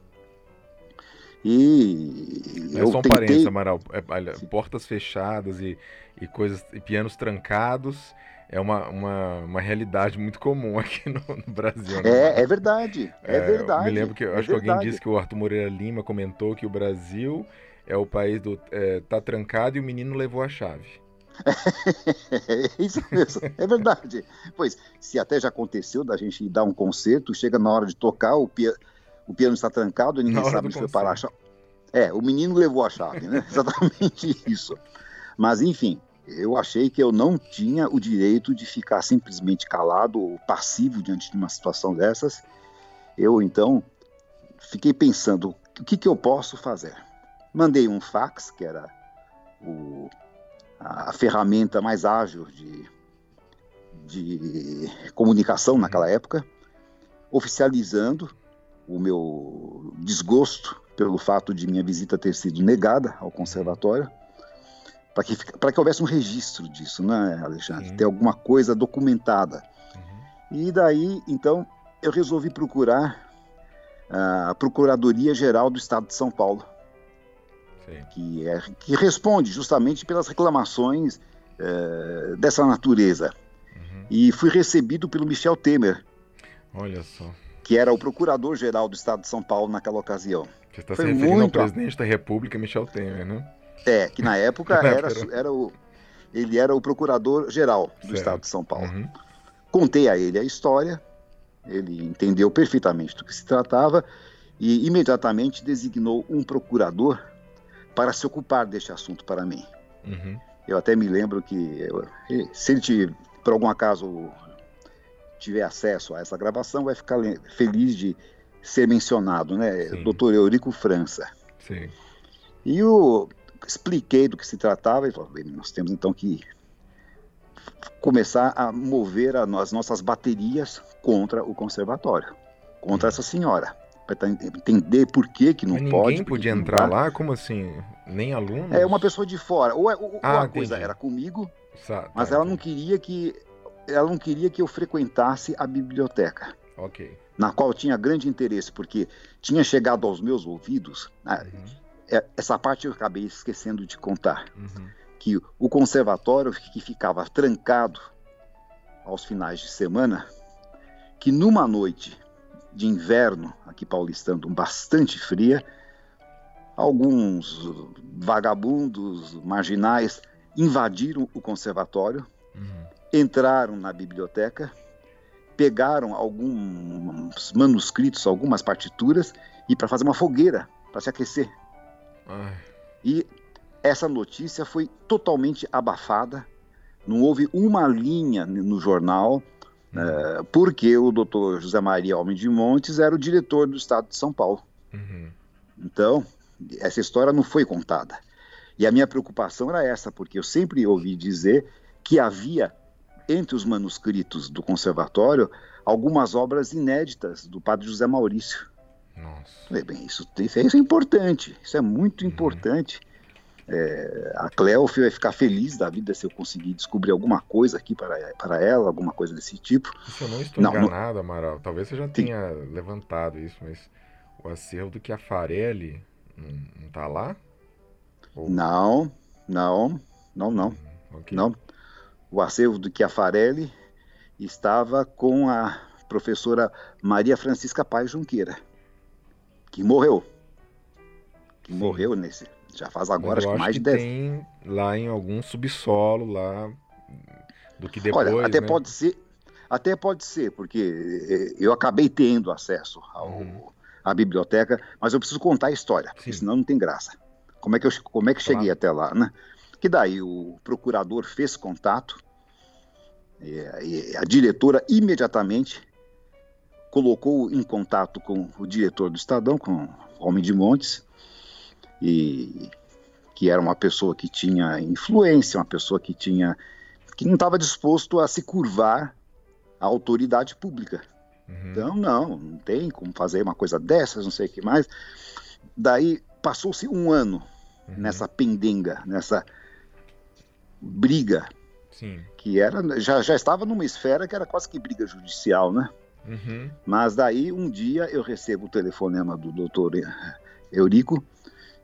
E é eu só um tentei... parênteses, Amaral. É, portas fechadas e, e coisas e pianos trancados é uma, uma, uma realidade muito comum aqui no, no Brasil. Né? É, é verdade, é, é verdade. me lembro que é acho verdade. que alguém disse que o Arthur Moreira Lima comentou que o Brasil é o país do é, tá trancado e o menino levou a chave. É isso mesmo, é verdade. Pois, se até já aconteceu da gente dar um concerto, chega na hora de tocar, o, pia... o piano está trancado e ninguém sabe onde foi parar a chave. É, o menino levou a chave, né? Exatamente isso. Mas, enfim, eu achei que eu não tinha o direito de ficar simplesmente calado ou passivo diante de uma situação dessas. Eu, então, fiquei pensando, o que, que eu posso fazer? Mandei um fax, que era o a, ferramenta mais ágil de, de comunicação uhum. naquela época, oficializando o meu desgosto pelo fato de minha visita ter sido negada ao conservatório, para que, que houvesse um registro disso, né, Alexandre? Sim. Ter alguma coisa documentada. Uhum. E daí, então, eu resolvi procurar a Procuradoria Geral do Estado de São Paulo que, é, que responde justamente pelas reclamações é, dessa natureza. Uhum. E fui recebido pelo Michel Temer. Olha só. Que era o procurador-geral do Estado de São Paulo naquela ocasião. Você está se referindo muito... ao presidente da República, Michel Temer, né? É, que na época era, era o, ele era o procurador-geral do certo. Estado de São Paulo. Uhum. Contei a ele a história, ele entendeu perfeitamente do que se tratava e imediatamente designou um procurador para se ocupar deste assunto para mim. Uhum. Eu até me lembro que eu, se ele, por algum acaso, tiver acesso a essa gravação, vai ficar feliz de ser mencionado, né? Sim. Dr. Eurico França. Sim. E o, expliquei do que se tratava e falou, nós temos então que começar a mover as nossas baterias contra o conservatório, contra essa senhora, para entender por que que não Mas pode. Ninguém podia entrar lá? Como assim? Nem aluno? É uma pessoa de fora. Ou, é, ou, ah, a coisa era comigo, mas tá, ela não queria que ela não queria que eu frequentasse a biblioteca. Ok. Na qual eu tinha grande interesse, porque tinha chegado aos meus ouvidos. Ah, uhum. Essa parte eu acabei esquecendo de contar. Uhum. Que o conservatório que ficava trancado aos finais de semana, que numa noite de inverno aqui paulistano, bastante fria, alguns vagabundos marginais invadiram o conservatório, uhum. Entraram na biblioteca, pegaram alguns manuscritos, algumas partituras e para fazer uma fogueira para se aquecer. Ai. E essa notícia foi totalmente abafada. Não houve uma linha no jornal, uhum. uh, porque o doutor José Maria Homem de Montes era o diretor do Estado de São Paulo. Uhum. Então, essa história não foi contada. E a minha preocupação era essa, porque eu sempre ouvi dizer que havia entre os manuscritos do conservatório algumas obras inéditas do padre José Maurício. Nossa. Bem, isso, isso é importante, isso é muito Uhum. importante. É, a Cleof vai ficar feliz da vida se eu conseguir descobrir alguma coisa aqui para, para ela, alguma coisa desse tipo. Se eu não estou Não, enganado, Amaral, talvez você já tenha levantado isso, mas o acervo do Chiafarelli não, não tá lá? Ou- Não, não, não, não, Ok. não. O acervo do Chiafarelli estava com a professora Maria Francisca Paz Junqueira, que morreu. Que Sim. morreu nesse. Já faz agora, acho que mais que de 10 tem lá em algum subsolo lá do que depois, Olha, até né? pode ser, até pode ser, porque eh, eu acabei tendo acesso ao, Uhum. à biblioteca, mas eu preciso contar a história, porque Sim. senão não tem graça. Como é que eu, como é que cheguei Claro. até lá, né? Que daí o procurador fez contato, e, a diretora imediatamente colocou em contato com o diretor do Estadão, com o Homem de Montes, e que era uma pessoa que tinha influência, uma pessoa que tinha que não estava disposto a se curvar à autoridade pública. Uhum. Então, não, não tem como fazer uma coisa dessas, não sei o que mais. Daí passou-se um ano Uhum. nessa pendenga, nessa briga, Sim. que era já, já estava numa esfera que era quase que briga judicial, né? Uhum. Mas daí um dia eu recebo o telefonema do doutor Eurico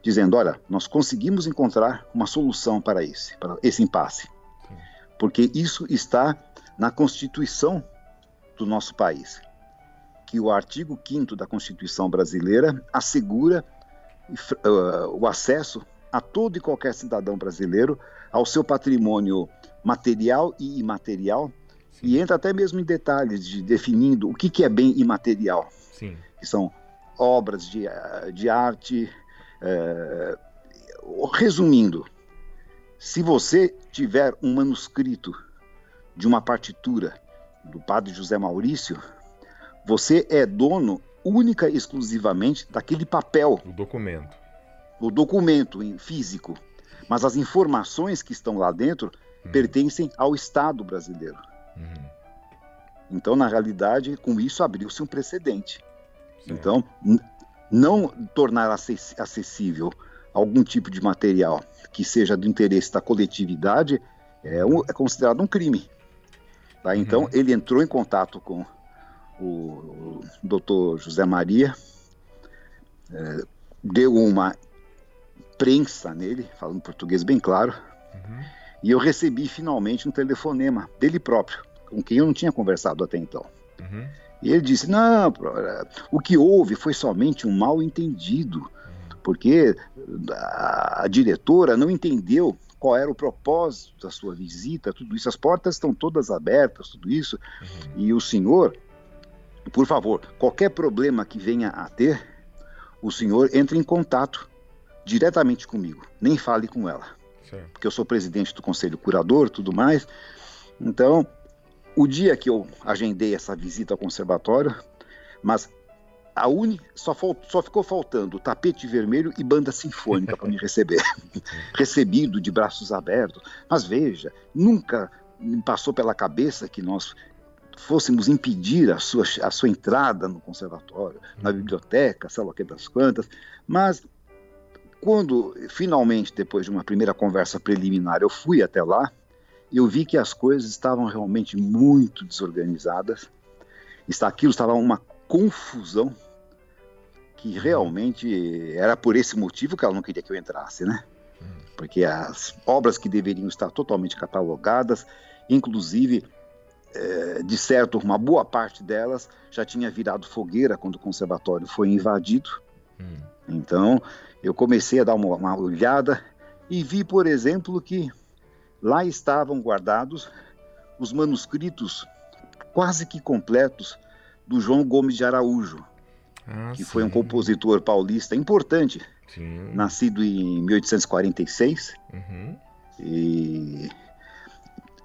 dizendo: olha, nós conseguimos encontrar uma solução para esse, para esse impasse, Sim. porque isso está na Constituição do nosso país, que o artigo 5 da Constituição brasileira assegura uh, o acesso a todo e qualquer cidadão brasileiro ao seu patrimônio material e imaterial Sim. e entra até mesmo em detalhes de definindo o que, que é bem imaterial, Sim. que são obras de, de arte. eh, resumindo, se você tiver um manuscrito de uma partitura do padre José Maurício, você é dono única e exclusivamente daquele papel, O documento. o documento em físico. Mas as informações que estão lá dentro Uhum. pertencem ao Estado brasileiro. Uhum. Então, na realidade, com isso abriu-se um precedente. Certo. Então, não tornar acess- acessível algum tipo de material que seja do interesse da coletividade é, um- é considerado um crime. Tá? Então, Uhum. ele entrou em contato com o doutor José Maria, é, deu uma prensa nele, falando português bem claro, Uhum. e eu recebi finalmente um telefonema dele próprio, com quem eu não tinha conversado até então. Uhum. E ele disse: Não, eh, o que houve foi somente um mal entendido, porque a, a diretora não entendeu qual era o propósito da sua visita, tudo isso. As portas estão todas abertas, tudo isso. Uhum. E o senhor, por favor, qualquer problema que venha a ter, o senhor entre em contato diretamente comigo, nem fale com ela Certo. porque eu sou presidente do conselho curador, tudo mais. Então, o dia que eu agendei essa visita ao conservatório, mas a única, só, só ficou faltando tapete vermelho e banda sinfônica para me receber. Recebido de braços abertos. Mas veja, nunca me passou pela cabeça que nós fôssemos impedir a sua, a sua entrada no conservatório, na uhum. biblioteca, sei lá o que das quantas. Mas quando, finalmente, depois de uma primeira conversa preliminar, eu fui até lá, eu vi que as coisas estavam realmente muito desorganizadas. Aquilo estava uma confusão que uhum. realmente era por esse motivo que ela não queria que eu entrasse, né? Uhum. Porque as obras que deveriam estar totalmente catalogadas, inclusive, é, de certo, uma boa parte delas já tinha virado fogueira quando o conservatório foi invadido. Hum. Então, eu comecei a dar uma, uma olhada e vi, por exemplo, que lá estavam guardados os manuscritos quase que completos do João Gomes de Araújo, ah, que sim. foi um compositor paulista importante, sim. nascido em 1846. Uhum. E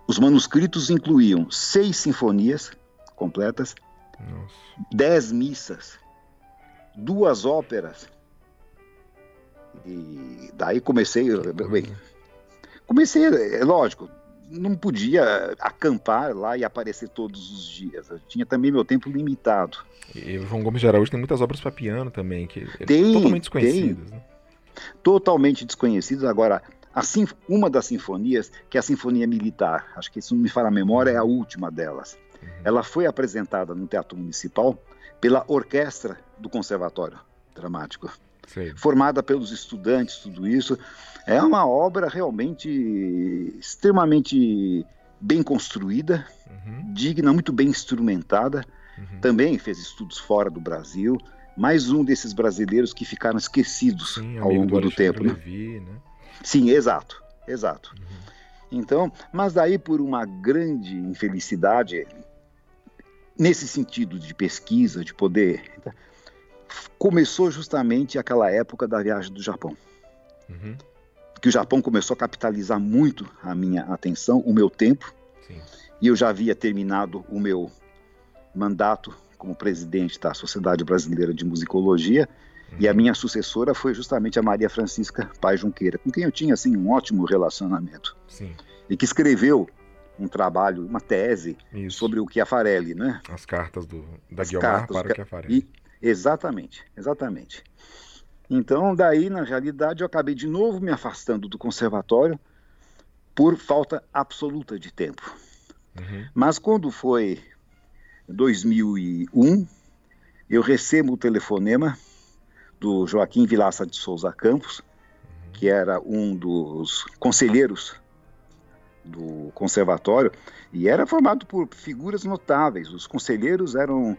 os manuscritos incluíam seis sinfonias completas, Nossa. dez missas, duas óperas. E daí comecei. Bem, comecei, é lógico, não podia acampar lá e aparecer todos os dias. Eu tinha também meu tempo limitado. E o João Gomes de Araújo tem muitas obras para piano também, que tem, totalmente desconhecidas. Né? Totalmente desconhecidas. Agora, assim, uma das sinfonias, que é a Sinfonia Militar, acho que se não me fala a memória, é a última delas. Uhum. Ela foi apresentada no Teatro Municipal pela orquestra do Conservatório Dramático. Sim. Formada pelos estudantes, tudo isso. É uma obra realmente extremamente bem construída, uhum. digna, muito bem instrumentada. Uhum. Também fez estudos fora do Brasil. Mais um desses brasileiros que ficaram esquecidos Sim, ao longo do, do tempo. Né? Levi, né? Sim, exato, exato. Uhum. Então, mas daí por uma grande infelicidade, nesse sentido de pesquisa, de poder, começou justamente aquela época da viagem do Japão. Uhum que o Japão começou a capitalizar muito a minha atenção, o meu tempo. Sim. E eu já havia terminado o meu mandato como presidente da Sociedade Brasileira de Musicologia. Uhum. E a uhum. minha sucessora foi justamente a Maria Francisca Paz Junqueira, com quem eu tinha assim um ótimo relacionamento. Sim. E que escreveu um trabalho, uma tese Isso. sobre o Chiafarelli, né? As cartas do, da As Guiomar cartas, para o Chiafarelli. Exatamente, exatamente. Então, daí, na realidade, eu acabei de novo me afastando do conservatório por falta absoluta de tempo. Uhum. Mas quando foi 2001, eu recebo o telefonema do Joaquim Vilaça de Souza Campos, que era um dos conselheiros do conservatório e era formado por figuras notáveis. Os conselheiros eram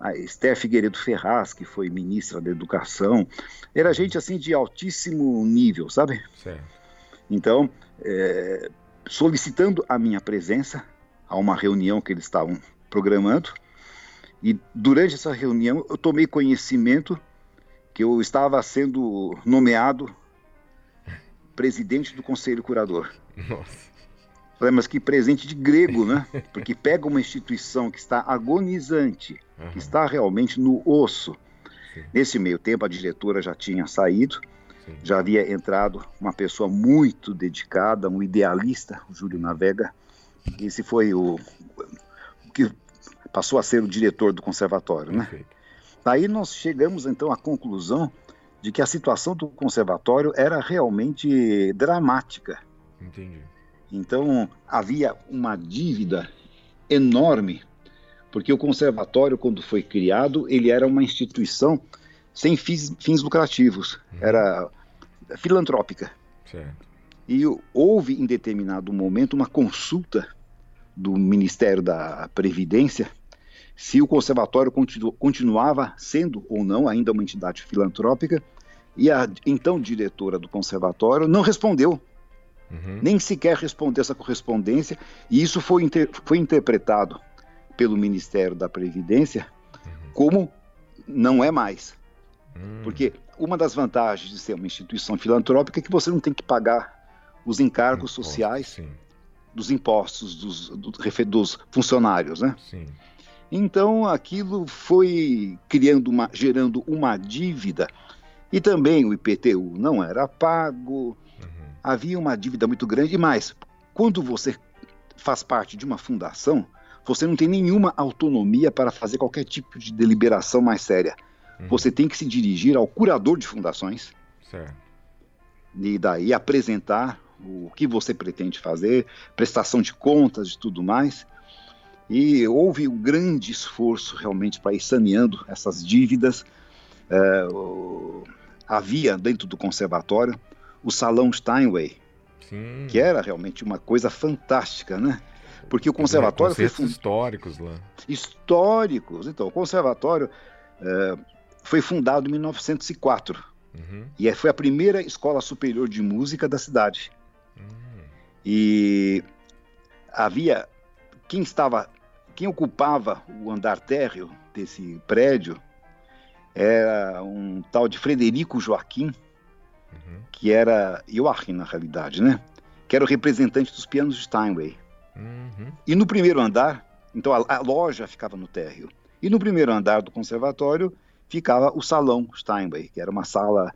a Esther Figueiredo Ferraz, que foi ministra da Educação, era gente assim de altíssimo nível, sabe? Certo. Então, é, solicitando a minha presença a uma reunião que eles estavam programando, e durante essa reunião eu tomei conhecimento que eu estava sendo nomeado presidente do Conselho Curador. Nossa. Falei, mas que presente de grego, né? Porque pega uma instituição que está agonizante, uhum. que está realmente no osso. Sim. Nesse meio tempo, a diretora já tinha saído, Sim. já havia entrado uma pessoa muito dedicada, um idealista, o Júlio Navega. Esse foi o que passou a ser o diretor do conservatório, né? Perfeito. Aí nós chegamos então à conclusão de que a situação do conservatório era realmente dramática. Entendi. Então havia uma dívida enorme, porque o conservatório, quando foi criado, ele era uma instituição sem fins, fins lucrativos, uhum. era filantrópica. Certo. E houve, em determinado momento, uma consulta do Ministério da Previdência se o conservatório continu, continuava sendo ou não ainda uma entidade filantrópica, e a então diretora do conservatório não respondeu uhum. nem sequer respondeu essa correspondência, e isso foi, inter, foi interpretado pelo Ministério da Previdência uhum. como não é mais. Uhum. Porque uma das vantagens de ser uma instituição filantrópica é que você não tem que pagar os encargos sociais sim. dos impostos dos, dos, dos funcionários, né? Sim. Então aquilo foi criando uma, gerando uma dívida e também o IPTU não era pago. Havia uma dívida muito grande. E mais, quando você faz parte de uma fundação, você não tem nenhuma autonomia para fazer qualquer tipo de deliberação mais séria. Uhum. Você tem que se dirigir ao curador de fundações certo. e daí apresentar o que você pretende fazer, prestação de contas e tudo mais. E houve um grande esforço realmente para ir saneando essas dívidas. É, havia dentro do conservatório o Salão Steinway, Sim. que era realmente uma coisa fantástica, né? Porque o conservatório foi fund... históricos lá. Históricos. Então, o conservatório é, foi fundado em 1904 uhum. e é, foi a primeira escola superior de música da cidade. Uhum. E havia quem estava quem ocupava o andar térreo desse prédio era um tal de Frederico Joaquim, uhum. que era Joachim na realidade, né? Que era o representante dos pianos de Steinway. Uhum. E no primeiro andar, então a, a, loja ficava no térreo. E no primeiro andar do conservatório ficava o salão Steinway, que era uma sala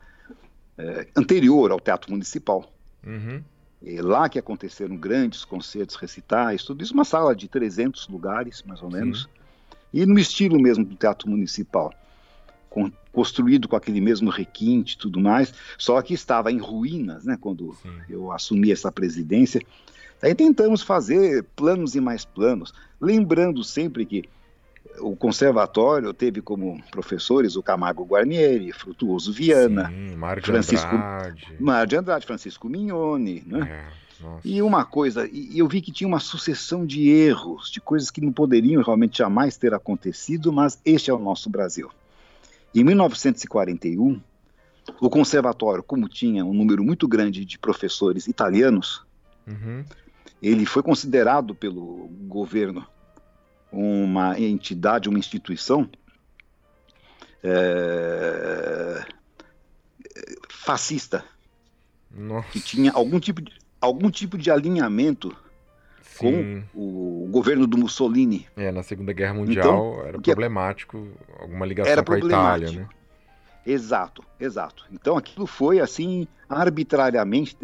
é, anterior ao Teatro Municipal. Uhum. É lá que aconteceram grandes concertos, recitais, tudo isso, uma sala de 300 lugares, mais ou menos, Sim. e no estilo mesmo do Teatro Municipal, construído com aquele mesmo requinte e tudo mais, só que estava em ruínas, né, quando Sim. eu assumi essa presidência. Aí tentamos fazer planos e mais planos, lembrando sempre que o conservatório teve como professores o Camargo Guarnieri, Frutuoso Viana, Sim, Mário Francisco Andrade. Mário de Andrade, Francisco Mignoni, né? É. E uma coisa, e eu vi que tinha uma sucessão de erros, de coisas que não poderiam realmente jamais ter acontecido, mas este é o nosso Brasil. Em 1941, o conservatório, como tinha um número muito grande de professores italianos, uhum. ele foi considerado pelo governo uma entidade, uma instituição é, fascista, Nossa. que tinha algum tipo de, algum tipo de alinhamento Sim. com o governo do Mussolini. É, na Segunda Guerra Mundial então, era problemático alguma ligação com a Itália, né? Exato, exato. Então aquilo foi assim arbitrariamente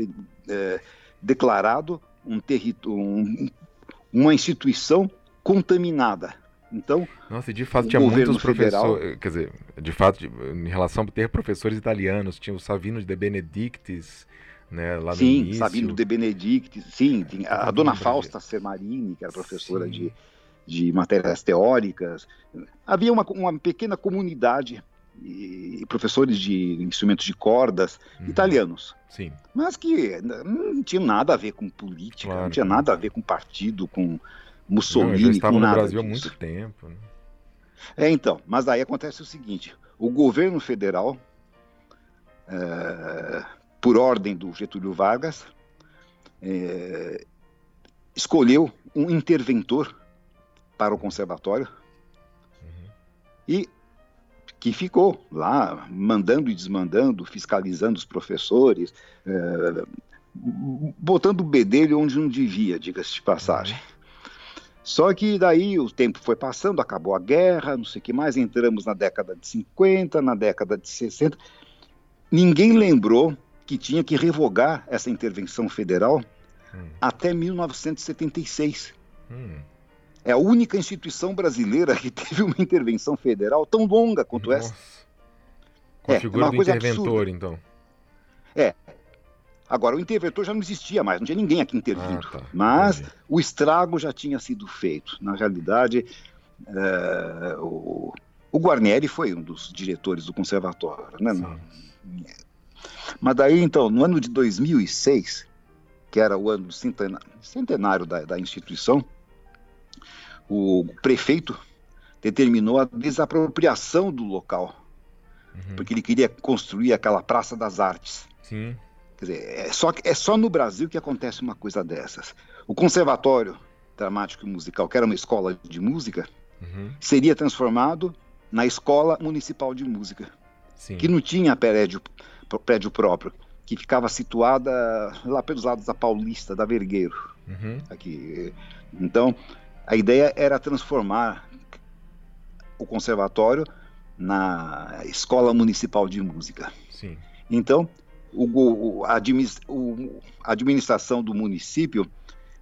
é, declarado um território, um, uma instituição contaminada. Então, nossa, de fato tinha muitos professores, quer dizer, de fato, em relação a ter professores italianos, tinha o Savino de Benedictis, né, lá sim, início. Savino de Benedictis, sim, tinha a, a dona Fausta Sermarini, que era professora de, de matérias teóricas. Havia uma, uma pequena comunidade e professores de instrumentos de cordas uhum. italianos. Sim. Mas que não tinha nada a ver com política, claro. não tinha nada a ver com partido, com Mussolini, Não, já estava no Brasil há muito tempo. Né? É, então, mas aí acontece o seguinte: o governo federal, é, por ordem do Getúlio Vargas, é, escolheu um interventor para o conservatório uhum. e que ficou lá mandando e desmandando, fiscalizando os professores, é, botando o bedelho onde não devia, diga-se de passagem. Só que daí o tempo foi passando, acabou a guerra, não sei o que mais, entramos na década de 50, na década de 60. Ninguém lembrou que tinha que revogar essa intervenção federal hum. até 1976. Hum. É a única instituição brasileira que teve uma intervenção federal tão longa quanto Nossa. essa. Com a é, figura é do interventor, absurda. então. É, Agora, o interventor já não existia mais, não tinha ninguém aqui intervindo. Ah, tá. Mas o estrago já tinha sido feito. Na realidade, é, o, o, Guarnieri foi um dos diretores do conservatório. Né? Mas daí, então, no ano de 2006, que era o ano do centenário, da, da instituição, o prefeito determinou a desapropriação do local, uhum. porque ele queria construir aquela Praça das Artes. Sim. Quer dizer, é só, é só no Brasil que acontece uma coisa dessas. O Conservatório Dramático e Musical, que era uma escola de música, uhum. seria transformado na Escola Municipal de Música, Sim. que não tinha prédio, prédio próprio, que ficava situada lá pelos lados da Paulista, da Vergueiro. Uhum. Aqui. Então, a ideia era transformar o conservatório na Escola Municipal de Música. Sim. Então, o, a, administração do município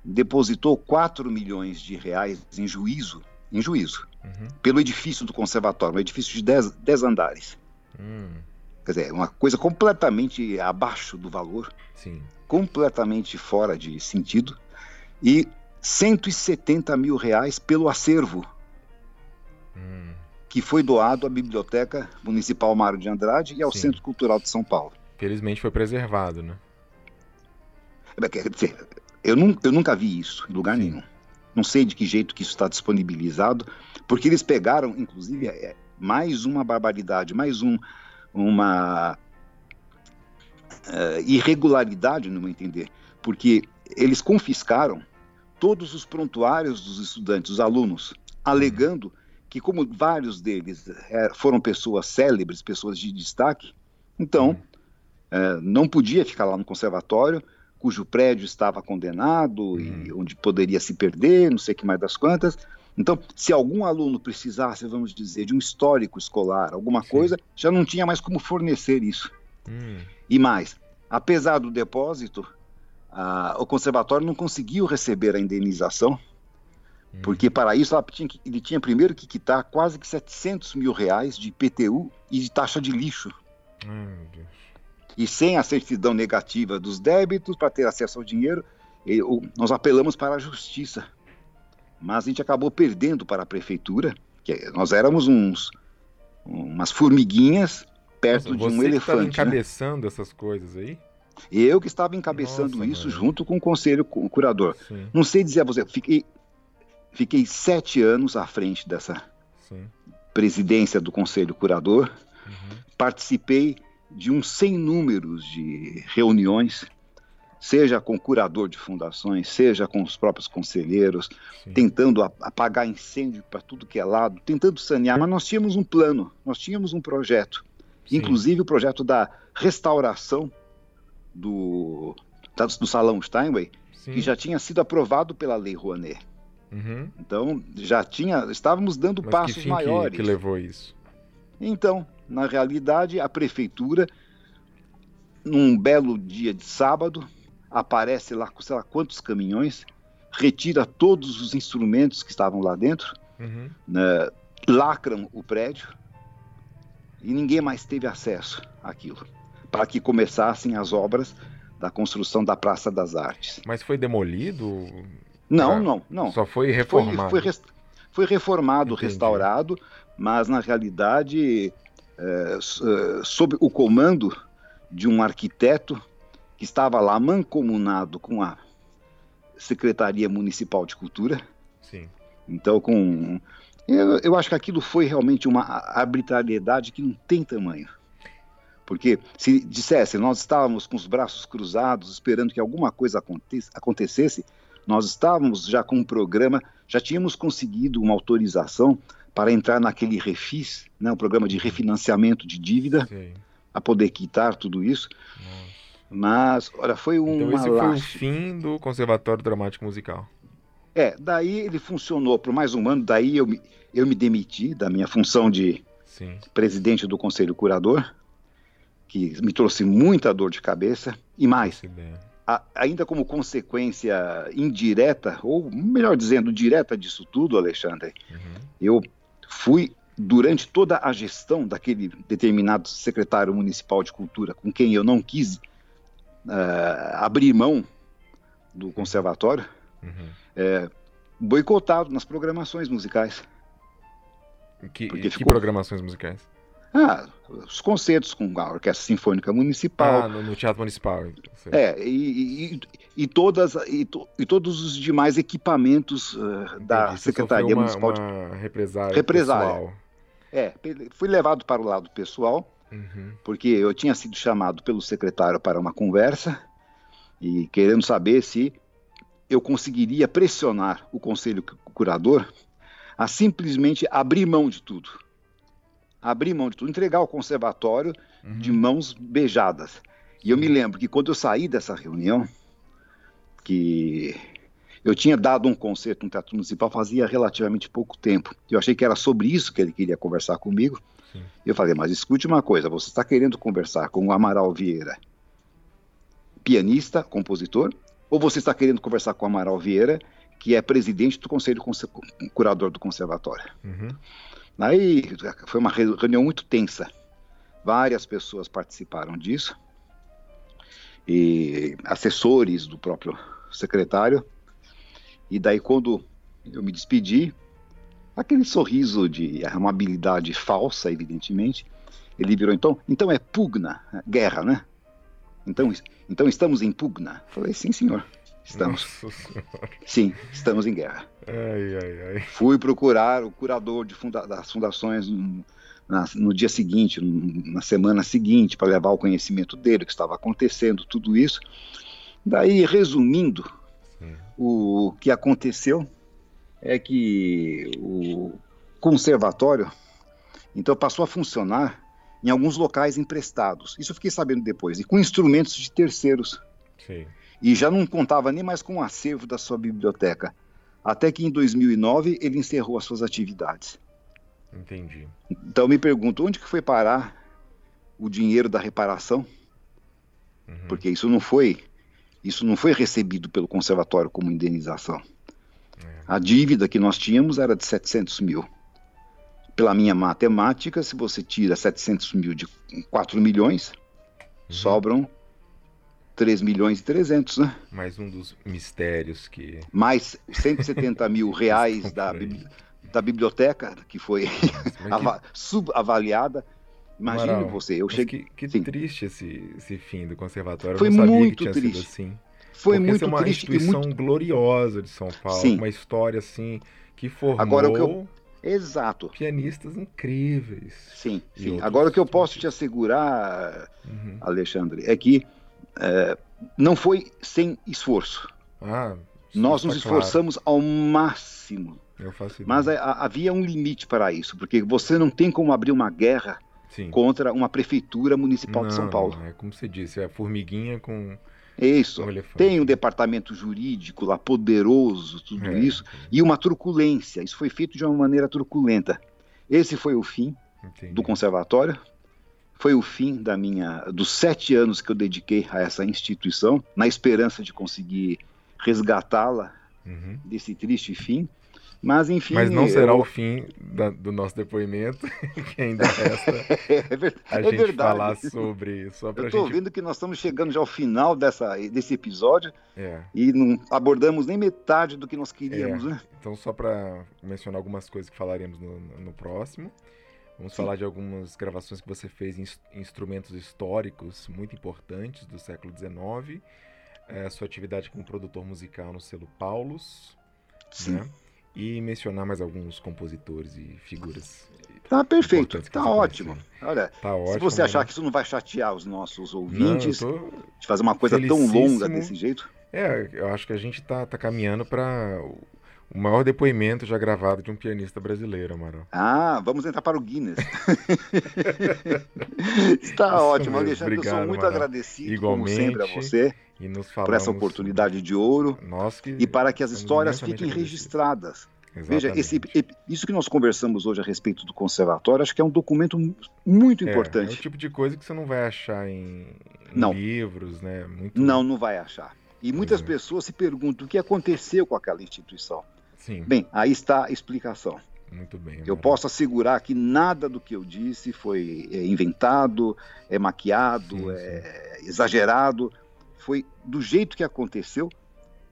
depositou 4 milhões de reais em juízo, em juízo, uhum. pelo edifício do conservatório, um edifício de 10 andares. Hum. Quer dizer, uma coisa completamente abaixo do valor, Sim. completamente fora de sentido, e 170 mil reais pelo acervo, hum. que foi doado à Biblioteca Municipal Mário de Andrade e ao Sim. Centro Cultural de São Paulo. Felizmente foi preservado, né? É, quer dizer, eu, eu nunca vi isso em lugar Sim. nenhum. Não sei de que jeito que isso está disponibilizado, porque eles pegaram, inclusive, é, mais uma barbaridade, mais um, uma uh, irregularidade, no meu entender, porque eles confiscaram todos os prontuários dos estudantes, dos alunos, alegando que, como vários deles é, foram pessoas célebres, pessoas de destaque, então uh, não podia ficar lá no conservatório, cujo prédio estava condenado e onde poderia se perder, não sei o que mais das quantas. Então, se algum aluno precisasse, vamos dizer, de um histórico escolar, alguma Sim. coisa, já não tinha mais como fornecer isso. Hum. E mais, apesar do depósito, a, o conservatório não conseguiu receber a indenização, hum. porque para isso tinha, ele tinha primeiro que quitar quase que 700 mil reais de IPTU e de taxa de lixo. Hum, e sem a certidão negativa dos débitos para ter acesso ao dinheiro, nós apelamos para a justiça mas a gente acabou perdendo para a prefeitura, que nós éramos uns umas formiguinhas perto Nossa, de um elefante. Você estava né? encabeçando né? essas coisas aí? Eu que estava encabeçando Nossa, isso mano. junto com o conselho curador. Sim. Não sei dizer a você, fiquei, fiquei sete anos à frente dessa Sim. presidência do conselho curador. Uhum. Participei de um sem números de reuniões seja com o curador de fundações, seja com os próprios conselheiros, Sim. tentando apagar incêndio para tudo que é lado, tentando sanear, mas nós tínhamos um plano, nós tínhamos um projeto, Sim. inclusive o projeto da restauração do, do Salão Steinway, Sim. que já tinha sido aprovado pela Lei Rouanet. Uhum. Então, já tinha, estávamos dando mas passos que maiores. Que, que levou isso? Então, na realidade, a prefeitura, num belo dia de sábado, aparece lá com sei lá quantos caminhões, retira todos os instrumentos que estavam lá dentro, uhum. né, lacram o prédio e ninguém mais teve acesso àquilo, para que começassem as obras da construção da Praça das Artes. Mas foi demolido? Não, não, não. Só foi reformado. Foi, foi, foi reformado, Entendi. restaurado, mas na realidade, é, sob o comando de um arquiteto que estava lá mancomunado com a Secretaria Municipal de Cultura. Sim. Então, com. Eu, eu acho que aquilo foi realmente uma arbitrariedade que não tem tamanho. Porque se dissesse, nós estávamos com os braços cruzados, esperando que alguma coisa acontecesse, nós estávamos já com um programa, já tínhamos conseguido uma autorização para entrar naquele refis, né, um programa de refinanciamento de dívida, Sim. a poder quitar tudo isso. Nossa. Mas, olha, foi uma Então esse foi o fim do Conservatório Dramático Musical. É, daí ele funcionou por mais um ano, daí eu me, eu me demiti da minha função de Sim. presidente do Conselho Curador, que me trouxe muita dor de cabeça, e mais, a, ainda como consequência indireta, ou melhor dizendo, direta disso tudo, Alexandre, uhum. eu fui durante toda a gestão daquele determinado secretário municipal de cultura, com quem eu não quis uh, abrir mão do conservatório, uhum. é, boicotado nas programações musicais. Que, que ficou... programações musicais? Ah, os concertos com a Orquestra Sinfônica Municipal. Ah, no, no Teatro Municipal. É, e, e, e, todas, e, to, e, todos os demais equipamentos uh, da Secretaria uma, Municipal uma de represária. Represária. É, fui levado para o lado pessoal Uhum. Porque eu tinha sido chamado pelo secretário para uma conversa e querendo saber se eu conseguiria pressionar o conselho curador a simplesmente abrir mão de tudo. Abrir mão de tudo, entregar o conservatório uhum. de mãos beijadas. E eu me lembro que quando eu saí dessa reunião, que Eu tinha dado um concerto no Teatro Municipal fazia relativamente pouco tempo. Eu achei que era sobre isso que ele queria conversar comigo. Sim. Eu falei, mas escute uma coisa, você está querendo conversar com o Amaral Vieira, pianista, compositor, ou você está querendo conversar com o Amaral Vieira, que é presidente do conselho curador do conservatório? Uhum. Aí foi uma reunião muito tensa. Várias pessoas participaram disso e assessores do próprio secretário. E daí, quando eu me despedi, aquele sorriso de amabilidade falsa, evidentemente, ele virou então, então é pugna, guerra, né? Então, então estamos em pugna. Falei, sim, senhor. Estamos. Sim, estamos em guerra. Ai, ai, ai. Fui procurar o curador funda das fundações no, na, no dia seguinte, na semana seguinte, para levar o conhecimento dele, o que estava acontecendo, tudo isso. Daí, resumindo, o que aconteceu é que o conservatório então passou a funcionar em alguns locais emprestados. Isso eu fiquei sabendo depois, e com instrumentos de terceiros. Sim. E já não contava nem mais com o acervo da sua biblioteca. Até que em 2009 ele encerrou as suas atividades. Entendi. Então me pergunto, onde que foi parar o dinheiro da reparação? Uhum. Porque isso não foi isso não foi recebido pelo conservatório como indenização. É. A dívida que nós tínhamos era de 700 mil. Pela minha matemática, se você tira 700 mil de 4 milhões, uhum. sobram 3 milhões e 300, né? Mais um dos mistérios que... Mais 170 mil reais da, da biblioteca, que foi que... subavaliada. Imagine Amaral, você, eu cheguei. Que, que triste esse, esse fim do conservatório. Foi muito triste. assim. Foi Porque muito é uma triste. instituição muito... gloriosa de São Paulo, Sim. uma história assim que formou Agora, o que eu... Exato. pianistas incríveis. Sim, sim. Agora o que eu posso te assegurar, uhum. Alexandre, é que é, não foi sem esforço. Ah, Nós nos esforçamos claro. ao máximo. Mas a, a, havia um limite para isso, porque você não tem como abrir uma guerra Sim. contra uma prefeitura municipal não, de São Paulo. é como você disse, é a formiguinha com. Isso. Um tem um departamento jurídico lá poderoso, tudo é, isso, é. e uma truculência. Isso foi feito de uma maneira truculenta. Esse foi o fim Entendi. do conservatório. Foi o fim da minha dos sete anos que eu dediquei a essa instituição, na esperança de conseguir resgatá-la uhum. desse triste fim. Mas enfim. Mas não será eu... o fim da, do nosso depoimento, que ainda resta é a é gente verdade. falar sobre. Só eu estou gente... vendo que nós estamos chegando já ao final dessa, desse episódio é. e não abordamos nem metade do que nós queríamos, é. né? Então, só para mencionar algumas coisas que falaremos no, no próximo. Vamos Sim. falar de algumas gravações que você fez em instrumentos históricos muito importantes do século XIX. É, sua atividade como produtor musical no selo Paulus. Sim. Né? E mencionar mais alguns compositores e figuras. Tá perfeito, tá ótimo. Olha, tá ótimo, se você achar que isso não vai chatear os nossos ouvintes, não, de fazer uma coisa tão longa desse jeito. É, eu acho que a gente tá, tá caminhando para o maior depoimento já gravado de um pianista brasileiro, Amaral. Ah, vamos entrar para o Guinness. Está Isso ótimo, mesmo. Alexandre. Obrigado, eu sou muito Amaral. agradecido, Igualmente, como sempre, a você por essa oportunidade de ouro e para que as histórias fiquem registradas. Exatamente. Veja, esse, isso que nós conversamos hoje a respeito do conservatório, acho que é um documento muito importante. É, é o tipo de coisa que você não vai achar em, em livros, né? Muito... Não, não vai achar. E muitas é. pessoas se perguntam o que aconteceu com aquela instituição. Sim. Bem, aí está a explicação. Muito bem. Eu posso assegurar que nada do que eu disse foi é, inventado, é maquiado, sim, é sim. exagerado. Foi do jeito que aconteceu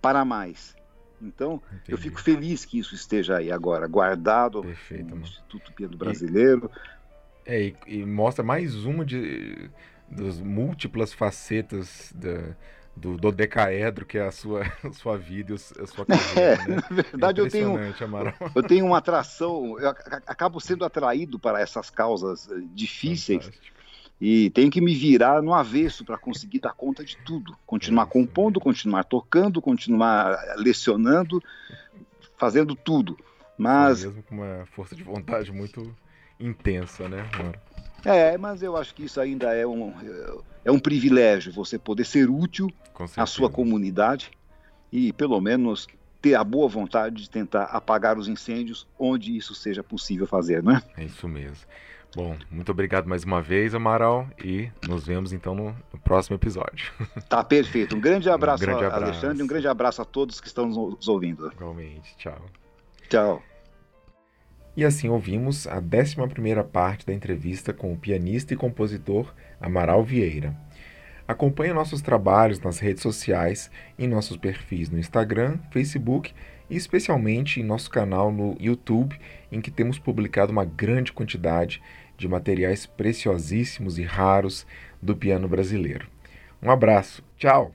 para mais. Então, Entendi. eu fico feliz que isso esteja aí agora, guardado Perfeito, no Instituto Piano Brasileiro. E, é, e, e, mostra mais uma de, das múltiplas facetas da, do dodecaedro que é a sua, a sua vida e a sua carreira. É, né? Na verdade, eu tenho, eu tenho uma atração, eu acabo sendo atraído para essas causas eh, difíceis Fantástico. E tenho que me virar no avesso para conseguir dar conta de tudo. Continuar compondo, continuar tocando, continuar lecionando, fazendo tudo. Mas. mesmo com uma força de vontade muito intensa, né, Mano? É, mas eu acho que isso ainda é um, é um privilégio, você poder ser útil à sua comunidade e, pelo menos, ter a boa vontade de tentar apagar os incêndios onde isso seja possível fazer, não é? É isso mesmo. Bom, muito obrigado mais uma vez, Amaral, e nos vemos então no, no próximo episódio. Tá perfeito. Um grande abraço, um grande abraço. Alexandre, e um grande abraço a todos que estão nos ouvindo. Igualmente. Tchau. Tchau. E assim ouvimos a 11 parte da entrevista com o pianista e compositor Amaral Vieira. Acompanhe nossos trabalhos nas redes sociais, em nossos perfis no Instagram, Facebook e especialmente em nosso canal no YouTube, em que temos publicado uma grande quantidade de materiais preciosíssimos e raros do piano brasileiro. Um abraço, tchau!